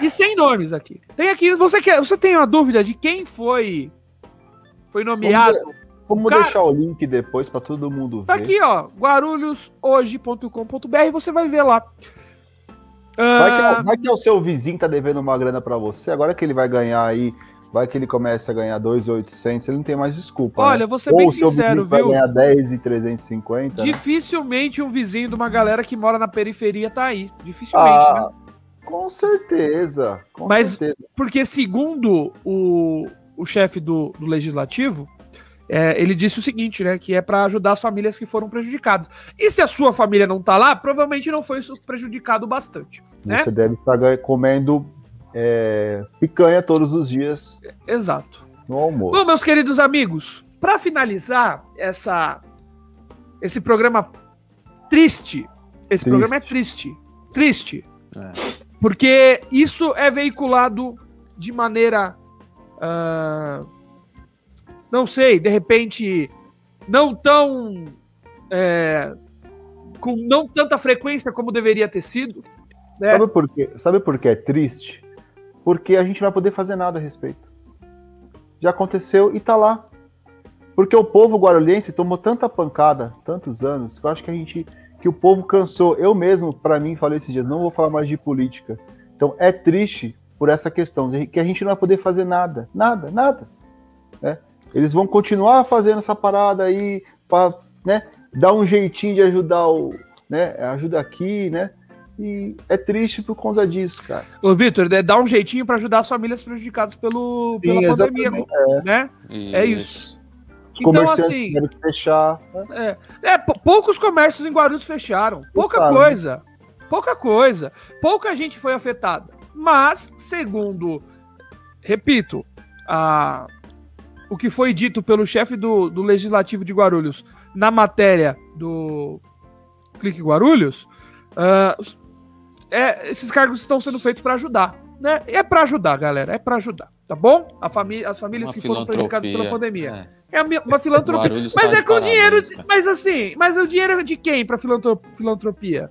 De 100 nomes aqui. Tem aqui, você quer, você tem uma dúvida de quem foi foi nomeado? Vamos deixar o link depois para todo mundo Tá ver. aqui, ó, guarulhoshoje.com.br, você vai ver lá. Vai que, Ah, vai que é o seu vizinho tá devendo uma grana para você, agora que ele vai ganhar aí, vai que ele começa a ganhar 2.800, ele não tem mais desculpa. Olha, né? vou ser bem Ou sincero, vizinho vai viu? ganhar 10.350. né? Dificilmente um vizinho de uma galera que mora na periferia tá aí. Dificilmente, né? Com certeza, com Mas- certeza. Porque, segundo o, o chefe do, do legislativo, é, ele disse o seguinte, né? Que é para ajudar as famílias que foram prejudicadas. E se a sua família não tá lá, provavelmente não foi isso prejudicado bastante. né? Você deve estar comendo é, picanha todos os dias Exato. no almoço. Bom, meus queridos amigos, para finalizar essa esse programa triste, esse Triste. programa é triste, triste, É. porque isso é veiculado de maneira, ah, não sei, de repente não tão é, com não tanta frequência como deveria ter sido. Né? Sabe, por quê? Sabe por que é triste? Porque a gente vai poder fazer nada a respeito. Já aconteceu e tá lá. Porque o povo guarulhense tomou tanta pancada, tantos anos, que eu acho que a gente. Que o povo cansou. Eu mesmo, para mim, falei esses dias, não vou falar mais de política. Então é triste por essa questão, que a gente não vai poder fazer nada. Nada, nada. Né? Eles vão continuar fazendo essa parada aí, para né, dar um jeitinho de ajudar o. Né, ajuda aqui, né? E é triste por causa disso, cara. Ô, Vitor, é dar um jeitinho para ajudar as famílias prejudicadas pelo, Sim, pela pandemia. É. Né? Isso. É isso. Então, assim. Fechar, né? é, é, poucos comércios em Guarulhos fecharam. Pouca né? coisa. Pouca coisa. Pouca gente foi afetada. Mas, segundo, repito, a, o que foi dito pelo chefe do, do Legislativo de Guarulhos na matéria do Clique Guarulhos, uh, é, esses cargos estão sendo feitos para ajudar. Né? E é para ajudar, galera. É para ajudar. Tá bom? A família, as famílias uma que foram prejudicadas pela pandemia. É, é uma filantropia. Mas é com dinheiro. Mas assim, mas o dinheiro é de quem para filantropia?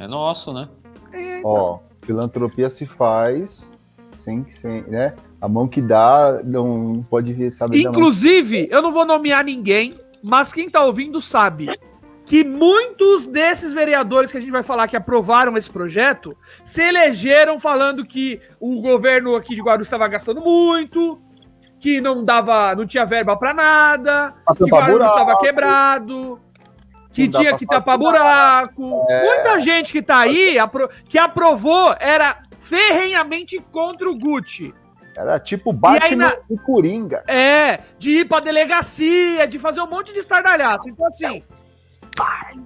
É nosso, né? É, então. Ó, filantropia se faz sem, sem, né? A mão que dá não pode saber. Inclusive, eu não vou nomear ninguém, mas quem tá ouvindo sabe que muitos desses vereadores que a gente vai falar que aprovaram esse projeto se elegeram falando que o governo aqui de Guarulhos estava gastando muito, que não dava, não tinha verba para nada, que Guarulhos estava quebrado, que tinha que tapar buraco. É... Muita gente que tá aí que aprovou era ferrenhamente contra o Gucci. Era tipo Batman e, na... e Coringa. É, de ir pra delegacia, de fazer um monte de estardalhaço. Então, assim,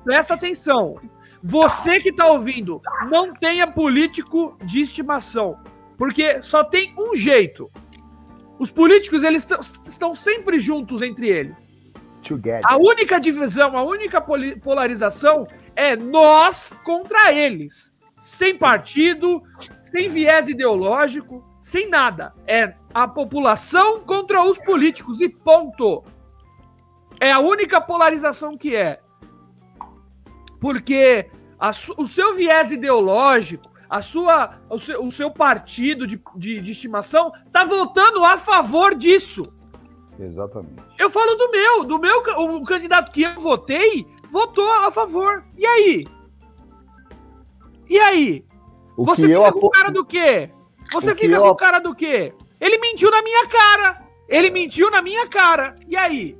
Presta atenção. Você que está ouvindo, não tenha político de estimação. Porque só tem um jeito. Os políticos, eles estão sempre juntos entre eles. Together. A única divisão, a única polarização é nós contra eles. Sem partido, sem viés ideológico, sem nada. É a população contra os políticos e ponto. É a única polarização que é. Porque a, o seu viés ideológico, a sua, o, seu, o seu partido de, de, de estimação tá votando a favor disso. Exatamente. Eu falo do meu, do meu, o candidato que eu votei votou a favor. E aí? E aí? O Você fica eu com cara do quê? Você o fica com eu... cara do quê? Ele mentiu na minha cara. Ele mentiu na minha cara. E aí?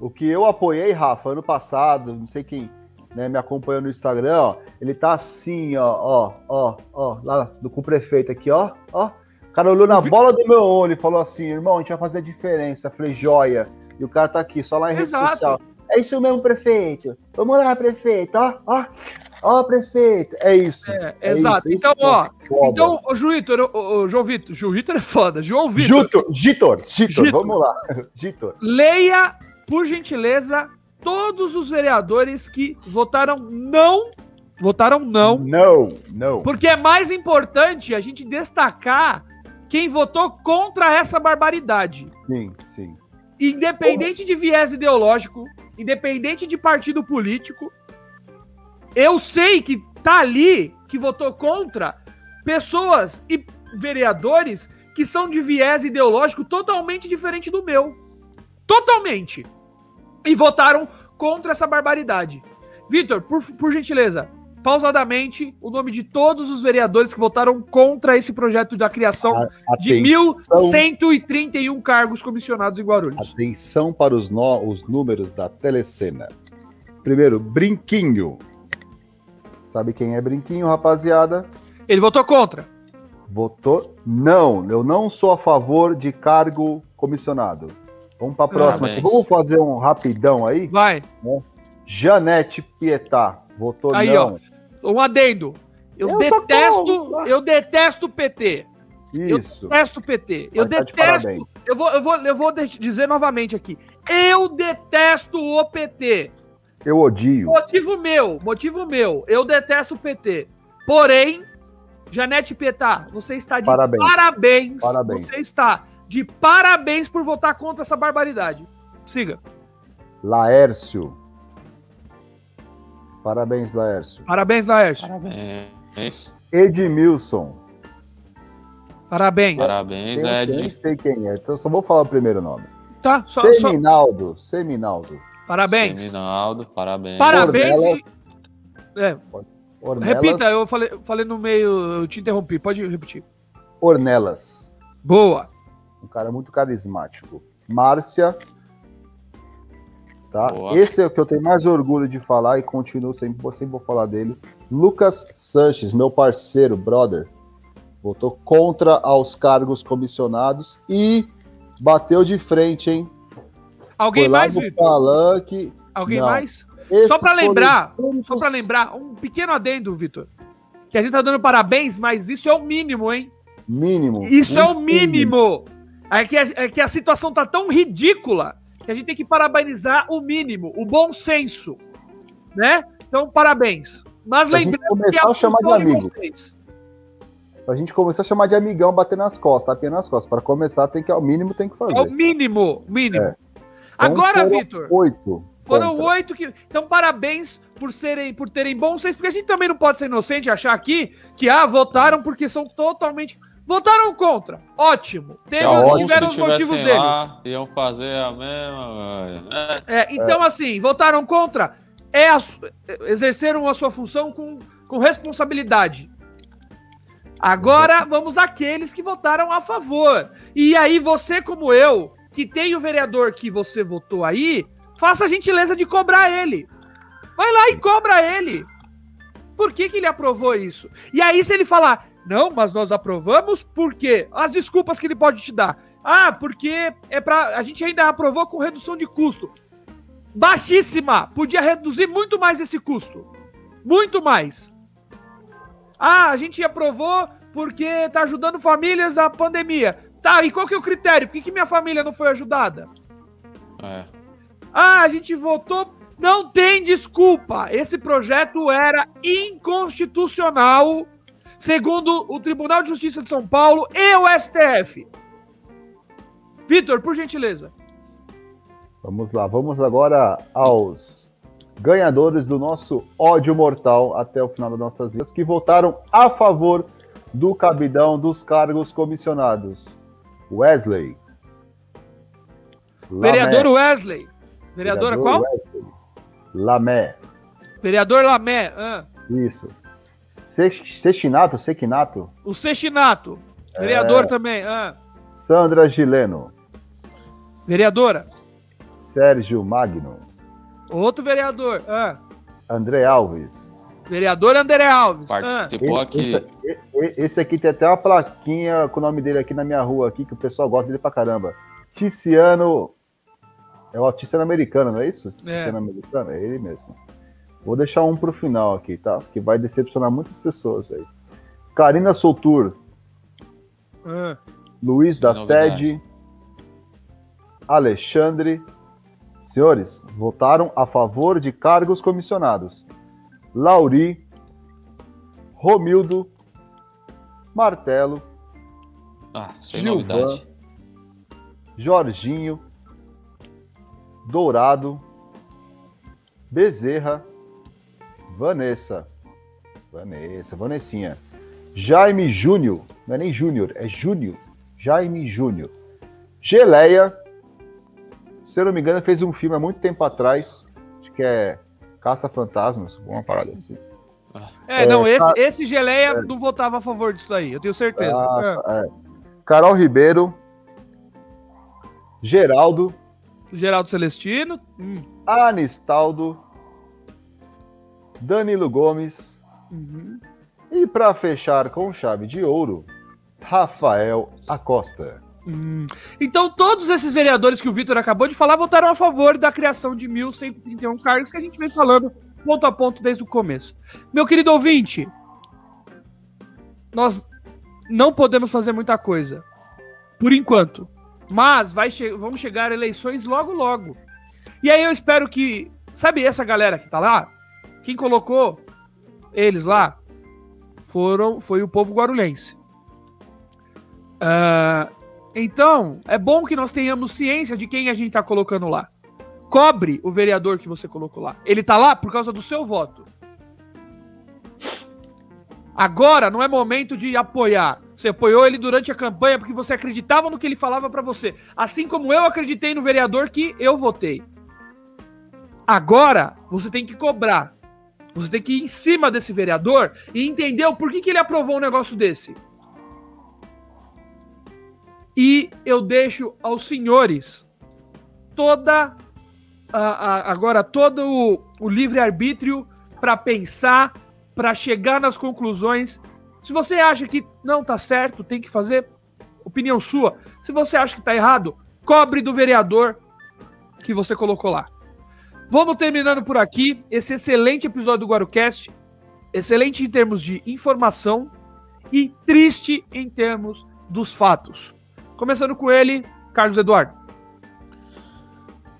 O que eu apoiei, Rafa, ano passado, não sei quem né, me acompanhou no Instagram, ó, ele tá assim, ó, ó, ó, ó, lá do, com o prefeito aqui, ó, ó. O cara olhou na bola do meu olho e falou assim, irmão, a gente vai fazer a diferença. Eu falei, joia. E o cara tá aqui, só lá em Exato. rede social. É isso mesmo, prefeito. Vamos lá, prefeito, ó, ó. Ó, prefeito. É isso. É, é exato. Isso, então, isso, ó. Foda. Então, o João Vitor, o, João Vitor, João Vitor é foda. João Vitor. Gitor, Gitor, vamos lá. *laughs* Gitor. Leia, por gentileza, todos os vereadores que votaram não. Votaram não. Não, não. Porque é mais importante a gente destacar quem votou contra essa barbaridade. Sim, sim. Independente de viés ideológico, independente de partido político, eu sei que tá ali, que votou contra, pessoas e vereadores que são de viés ideológico totalmente diferente do meu. Totalmente e votaram contra essa barbaridade. Vitor, por, por gentileza, pausadamente, o nome de todos os vereadores que votaram contra esse projeto da criação Atenção. de 1.131 cargos comissionados em Guarulhos. Atenção para os, no, os números da telecena. Primeiro, Brinquinho. Sabe quem é Brinquinho, rapaziada? Ele votou contra. Votou não. Eu não sou a favor de cargo comissionado. Vamos para a próxima aqui. Vamos fazer um rapidão aí? Vai. Né? Janete Pietá, votou aí, não. Ó, um adendo. Eu, eu detesto, eu detesto o PT. Isso. Eu detesto o PT. eu tá detesto. eu vou, eu vou, eu vou dizer novamente aqui. Eu detesto o PT. Eu odio. Motivo meu, motivo meu. Eu detesto o PT. Porém, Janete Pietá, você está de parabéns. parabéns. parabéns. Você está de parabéns por votar contra essa barbaridade. Siga. Laércio. Parabéns, Laércio. Parabéns, Laércio. Parabéns. Edmilson. Parabéns. Parabéns, Eu Ed. nem sei quem é, então só vou falar o primeiro nome. Tá, só, só- Seminaldo. Seminaldo. parabéns. Seminaldo, parabéns. Parabéns. Ornelas. e- É, Ornelas. repita, eu falei, falei no meio, eu te interrompi. Pode repetir. Ornelas. Boa. Um cara muito carismático. Márcia. Tá? Boa. Esse é o que eu tenho mais orgulho de falar e continuo sempre, vou- sempre vou falar dele. Lucas Sanches, meu parceiro, brother. Votou contra aos cargos comissionados e bateu de frente, hein? Alguém mais, Vitor? palanque. Alguém Não. mais? Esses Só pra foram lembrar, únicos- Só pra lembrar, um pequeno adendo, Vitor. Que a gente tá dando parabéns, mas isso é o mínimo, hein? Mínimo. Isso é o Muito mínimo. É que, a, é que a situação tá tão ridícula que a gente tem que parabenizar o mínimo, o bom senso. Né? Então, parabéns. Mas Pra lembrando começar que a chamar de amigo. vocês. Pra gente começar a chamar de amigão, bater nas costas, tapinha nas costas. Pra começar, tem que, ao mínimo tem que fazer. É o mínimo, mínimo. É. Agora, foram Vitor, Oito. foram contra. oito que. Então, parabéns por serem, por terem bom senso, porque a gente também não pode ser inocente e achar aqui que ah, votaram porque são totalmente. Votaram contra. Ótimo. Teve, Tá ótimo. tiveram os motivos dele. lá, iam fazer a mesma. É, É, então, assim, votaram contra, é a exerceram a sua função com, com responsabilidade. Agora vamos àqueles que votaram a favor. E aí, você, como eu, que tem o vereador que você votou aí, faça a gentileza de cobrar ele. Vai lá e cobra ele. Por que, que ele aprovou isso? E aí, se ele falar, não, mas nós aprovamos, por quê? As desculpas que ele pode te dar. Ah, porque é pra. A gente ainda aprovou com redução de custo. Baixíssima! Podia reduzir muito mais esse custo. Muito mais. Ah, a gente aprovou porque tá ajudando famílias na pandemia. Tá, e qual que é o critério? Por que, que minha família não foi ajudada? é. Ah, a gente votou. Não tem desculpa. Esse projeto era inconstitucional, segundo o Tribunal de Justiça de São Paulo e o STF. Vitor, por gentileza. Vamos lá, vamos agora aos ganhadores do nosso ódio mortal até o final das nossas vidas, que votaram a favor do cabidão dos cargos comissionados. Wesley. Lamé. Vereador Wesley. Vereadora Vereador qual? Wesley. Lamé. Vereador Lamé. ah. Isso. Se- Sexinato, Sequinato. O Sexinato. Vereador É. também. ah. Sandra Gileno. Vereadora. Sérgio Magno. Outro vereador. ah. André Alves. Vereador André Alves. ah. Participou aqui. Esse, esse aqui tem até uma plaquinha com o nome dele aqui na minha rua aqui, que o pessoal gosta dele pra caramba. Ticiano. É o Ticiano americano, não é isso? É. Ticiano americano, é ele mesmo. Vou deixar um pro final aqui, tá? Que vai decepcionar muitas pessoas aí. Karina Soutur, ah. Luiz da novidade. Sede, Alexandre. Senhores, votaram a favor de cargos comissionados. Lauri, Romildo, Martelo, Ah, sem Gilvan. novidade. Jorginho, Dourado, Bezerra, Vanessa, Vanessa, Vanessinha, Jaime Júnior, não é nem Júnior, é Júnior, Jaime Júnior, Geleia, se eu não me engano, fez um filme há muito tempo atrás, acho que é Caça Fantasmas, uma parada assim. É, É, não, esse, esse geleia não votava a favor disso daí, eu tenho certeza. Ah, Ah. é. Carol Ribeiro, Geraldo, Geraldo Celestino. hum. Anistaldo, Danilo Gomes Uhum. e para fechar com chave de ouro, Rafael Acosta. Hum. Então, todos esses vereadores que o Vitor acabou de falar votaram a favor da criação de 1.131 cargos que a gente vem falando ponto a ponto desde o começo. Meu querido ouvinte, nós não podemos fazer muita coisa, por enquanto. Mas vai che vamos chegar a eleições logo, logo. E aí eu espero que. Sabe essa galera que tá lá? Quem colocou eles lá foram, foi o povo guarulhense. Ah, então, é bom que nós tenhamos ciência de quem a gente tá colocando lá. Cobre o vereador que você colocou lá. Ele tá lá por causa do seu voto. Agora não é momento de apoiar. Você apoiou ele durante a campanha porque você acreditava no que ele falava para você. Assim como eu acreditei no vereador que eu votei. Agora você tem que cobrar. Você tem que ir em cima desse vereador e entender o porquê que ele aprovou um negócio desse. E eu deixo aos senhores toda a, a, agora todo o, o livre arbítrio para pensar, para chegar nas conclusões. Se você acha que não tá certo, tem que fazer, opinião sua. Se você acha que tá errado, cobre do vereador que você colocou lá. Vamos terminando por aqui esse excelente episódio do Guarucast. Excelente em termos de informação e triste em termos dos fatos. Começando com ele, Carlos Eduardo.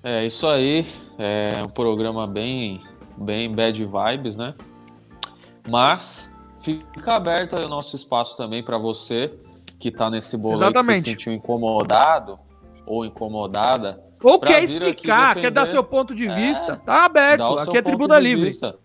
É isso aí. É um programa bem, bem bad vibes, né? Mas fica aberto aí o nosso espaço também para você que está nesse bolo que se sentiu incomodado ou incomodada. Ou quer explicar, quer dar seu ponto de é, vista, tá aberto. Aqui é tribuna livre. Vista.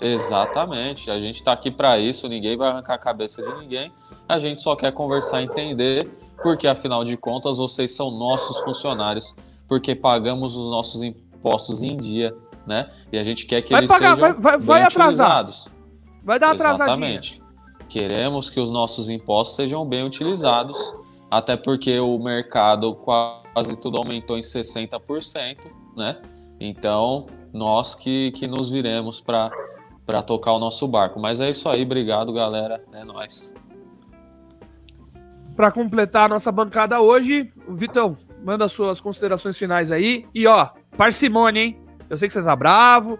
Exatamente. A gente está aqui para isso, ninguém vai arrancar a cabeça de ninguém. A gente só quer conversar, entender, porque afinal de contas vocês são nossos funcionários, porque pagamos os nossos impostos em dia, né? E a gente quer que vai eles pagar, sejam vai, vai, vai utilizados. Vai dar atrasadinha. Exatamente. Queremos que os nossos impostos sejam bem utilizados, até porque o mercado quase tudo aumentou em 60%, né? Então, nós que, que nos viremos para tocar o nosso barco. Mas é isso aí, obrigado, galera. É nóis. Para completar a nossa bancada hoje, Vitão, manda suas considerações finais aí. E ó, parcimônia, hein? Eu sei que você tá bravo.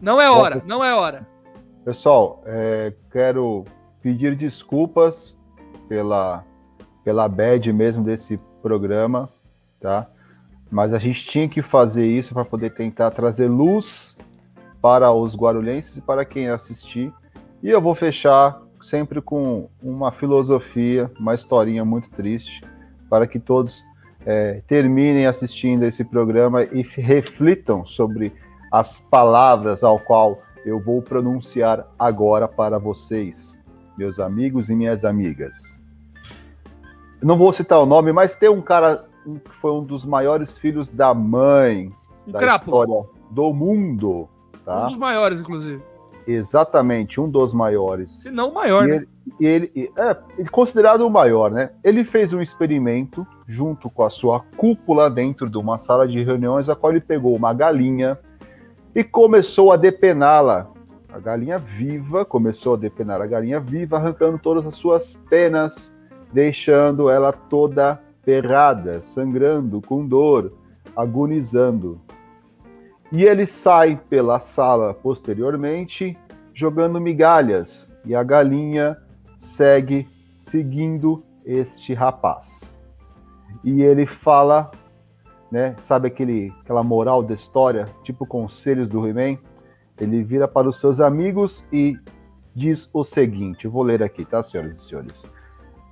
Não é hora, não é hora. Pessoal, é, quero pedir desculpas pela, pela bad mesmo desse programa, tá? Mas a gente tinha que fazer isso para poder tentar trazer luz para os guarulhenses e para quem assistir. E eu vou fechar sempre com uma filosofia, uma historinha muito triste, para que todos é, terminem assistindo esse programa e reflitam sobre as palavras ao qual eu vou pronunciar agora para vocês, meus amigos e minhas amigas. Não vou citar o nome, mas tem um cara que foi um dos maiores filhos da mãe um da crápula. história do mundo. Tá? Um dos maiores, inclusive. Exatamente, um dos maiores. Se não o maior, e né? Ele, ele, é, ele considerado o maior, né? Ele fez um experimento junto com a sua cúpula dentro de uma sala de reuniões, a qual ele pegou uma galinha, e começou a depená-la. A galinha viva começou a depenar a galinha viva, arrancando todas as suas penas, deixando ela toda ferrada, sangrando, com dor, agonizando. E ele sai pela sala posteriormente, jogando migalhas, e a galinha segue seguindo este rapaz. E ele fala né? Sabe aquele, aquela moral da história, tipo conselhos do He-Man? Ele vira para os seus amigos e diz o seguinte: vou ler aqui, tá, senhoras e senhores?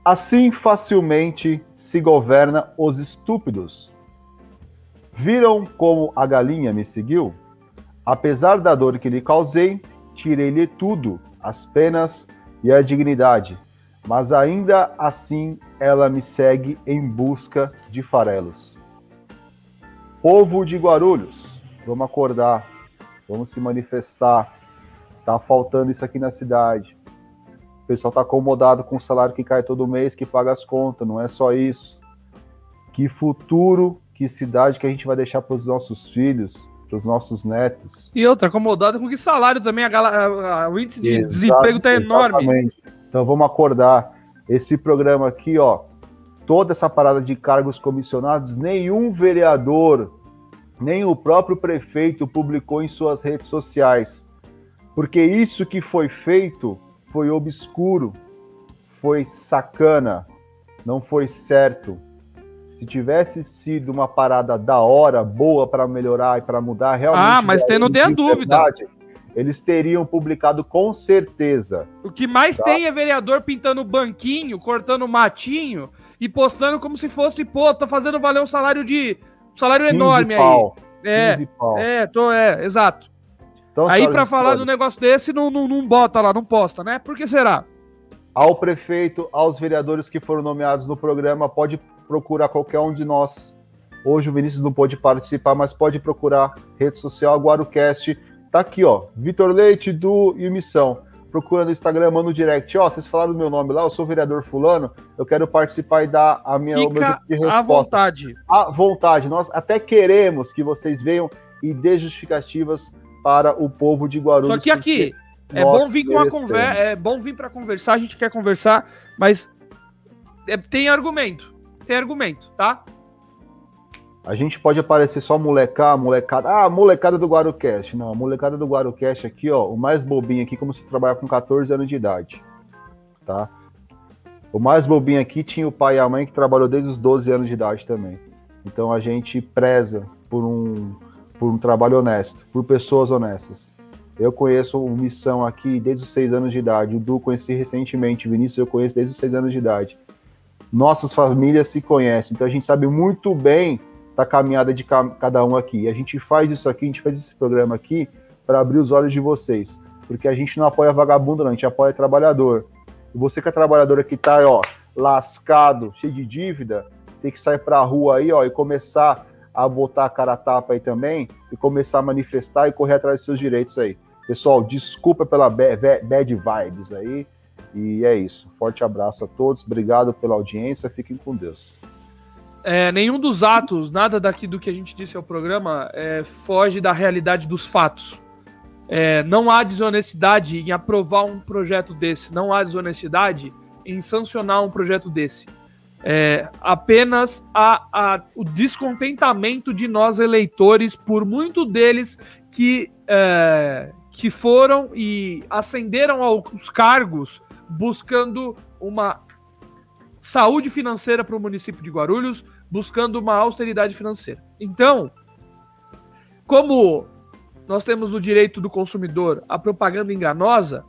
Assim facilmente se governa os estúpidos. Viram como a galinha me seguiu? Apesar da dor que lhe causei, tirei-lhe tudo, as penas e a dignidade, mas ainda assim ela me segue em busca de farelos. Povo de Guarulhos, vamos acordar, vamos se manifestar. Tá faltando isso aqui na cidade. O pessoal tá acomodado com o salário que cai todo mês, que paga as contas, não é só isso. Que futuro, que cidade que a gente vai deixar para os nossos filhos, para os nossos netos. E outra, acomodado com que salário também, a, a, a o índice de Exato, desemprego tá enorme. Então vamos acordar. Esse programa aqui, ó, toda essa parada de cargos comissionados, nenhum vereador, nem o próprio prefeito publicou em suas redes sociais. Porque isso que foi feito foi obscuro, foi sacana, não foi certo. Se tivesse sido uma parada da hora, boa para melhorar e para mudar, realmente. Ah, mas tem, não tenha dúvida. Eles teriam publicado com certeza. O que mais tá? tem é vereador pintando banquinho, cortando matinho e postando como se fosse, pô, tá fazendo valer um salário de. Um salário enorme pau, aí. É, pau. é, tô, é, exato. Então, Aí para falar de um negócio desse, não, não, não bota lá, não posta, né? Por que será? Ao prefeito, aos vereadores que foram nomeados no programa, pode procurar qualquer um de nós. Hoje o Vinícius não pôde participar, mas pode procurar rede social Guarucast. Tá aqui, ó. Vitor Leite do e Missão. Procura no Instagram, manda no direct. Ó, vocês falaram do meu nome lá, eu sou o vereador fulano, eu quero participar e dar a minha Fica de resposta. À vontade. À vontade. Nós até queremos que vocês venham e dê justificativas para o povo de Guarulhos. Só que aqui é bom vir com uma conversa, é bom vir para conversar, a gente quer conversar, mas é, tem argumento, tem argumento, tá? A gente pode aparecer só molecada, molecada, ah, molecada do Guarucast. Não, a molecada do Guarucast aqui, ó, o mais bobinho aqui, como se trabalhar com 14 anos de idade, tá? O mais bobinho aqui tinha o pai e a mãe que trabalhou desde os 12 anos de idade também. Então a gente preza por um por um trabalho honesto, por pessoas honestas. Eu conheço o Missão aqui desde os seis anos de idade. O Du conheci recentemente. O Vinícius eu conheço desde os seis anos de idade. Nossas famílias se conhecem. Então a gente sabe muito bem da caminhada de cada um aqui. E a gente faz isso aqui, a gente faz esse programa aqui para abrir os olhos de vocês. Porque a gente não apoia vagabundo, não. A gente apoia trabalhador. E você que é trabalhador aqui tá, ó, lascado, cheio de dívida, tem que sair para a rua aí, ó, e começar a botar a cara a tapa aí também e começar a manifestar e correr atrás dos seus direitos aí. Pessoal, desculpa pela bad vibes aí. E é isso. Forte abraço a todos. Obrigado pela audiência. Fiquem com Deus. É, nenhum dos atos, nada daqui do que a gente disse ao programa, é, foge da realidade dos fatos. É, não há desonestidade em aprovar um projeto desse, não há desonestidade em sancionar um projeto desse. É, apenas a, a, o descontentamento de nós eleitores por muito deles que, é, que foram e ascenderam aos cargos buscando uma saúde financeira para o município de Guarulhos, buscando uma austeridade financeira. Então, como nós temos no direito do consumidor a propaganda enganosa,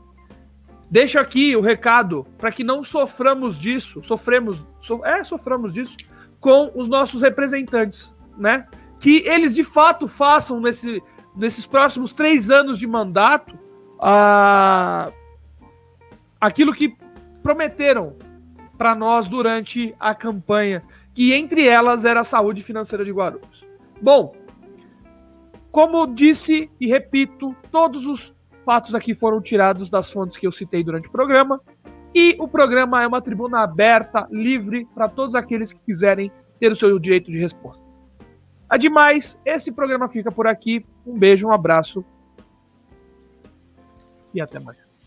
Deixo aqui o recado para que não soframos disso, sofremos, so, é, soframos disso com os nossos representantes, né? Que eles de fato façam nesse, nesses próximos três anos de mandato a, aquilo que prometeram para nós durante a campanha, que entre elas era a saúde financeira de Guarulhos. Bom, como disse e repito, todos os fatos aqui foram tirados das fontes que eu citei durante o programa. E o programa é uma tribuna aberta, livre, para todos aqueles que quiserem ter o seu direito de resposta. Ademais, esse programa fica por aqui. Um beijo, um abraço e até mais.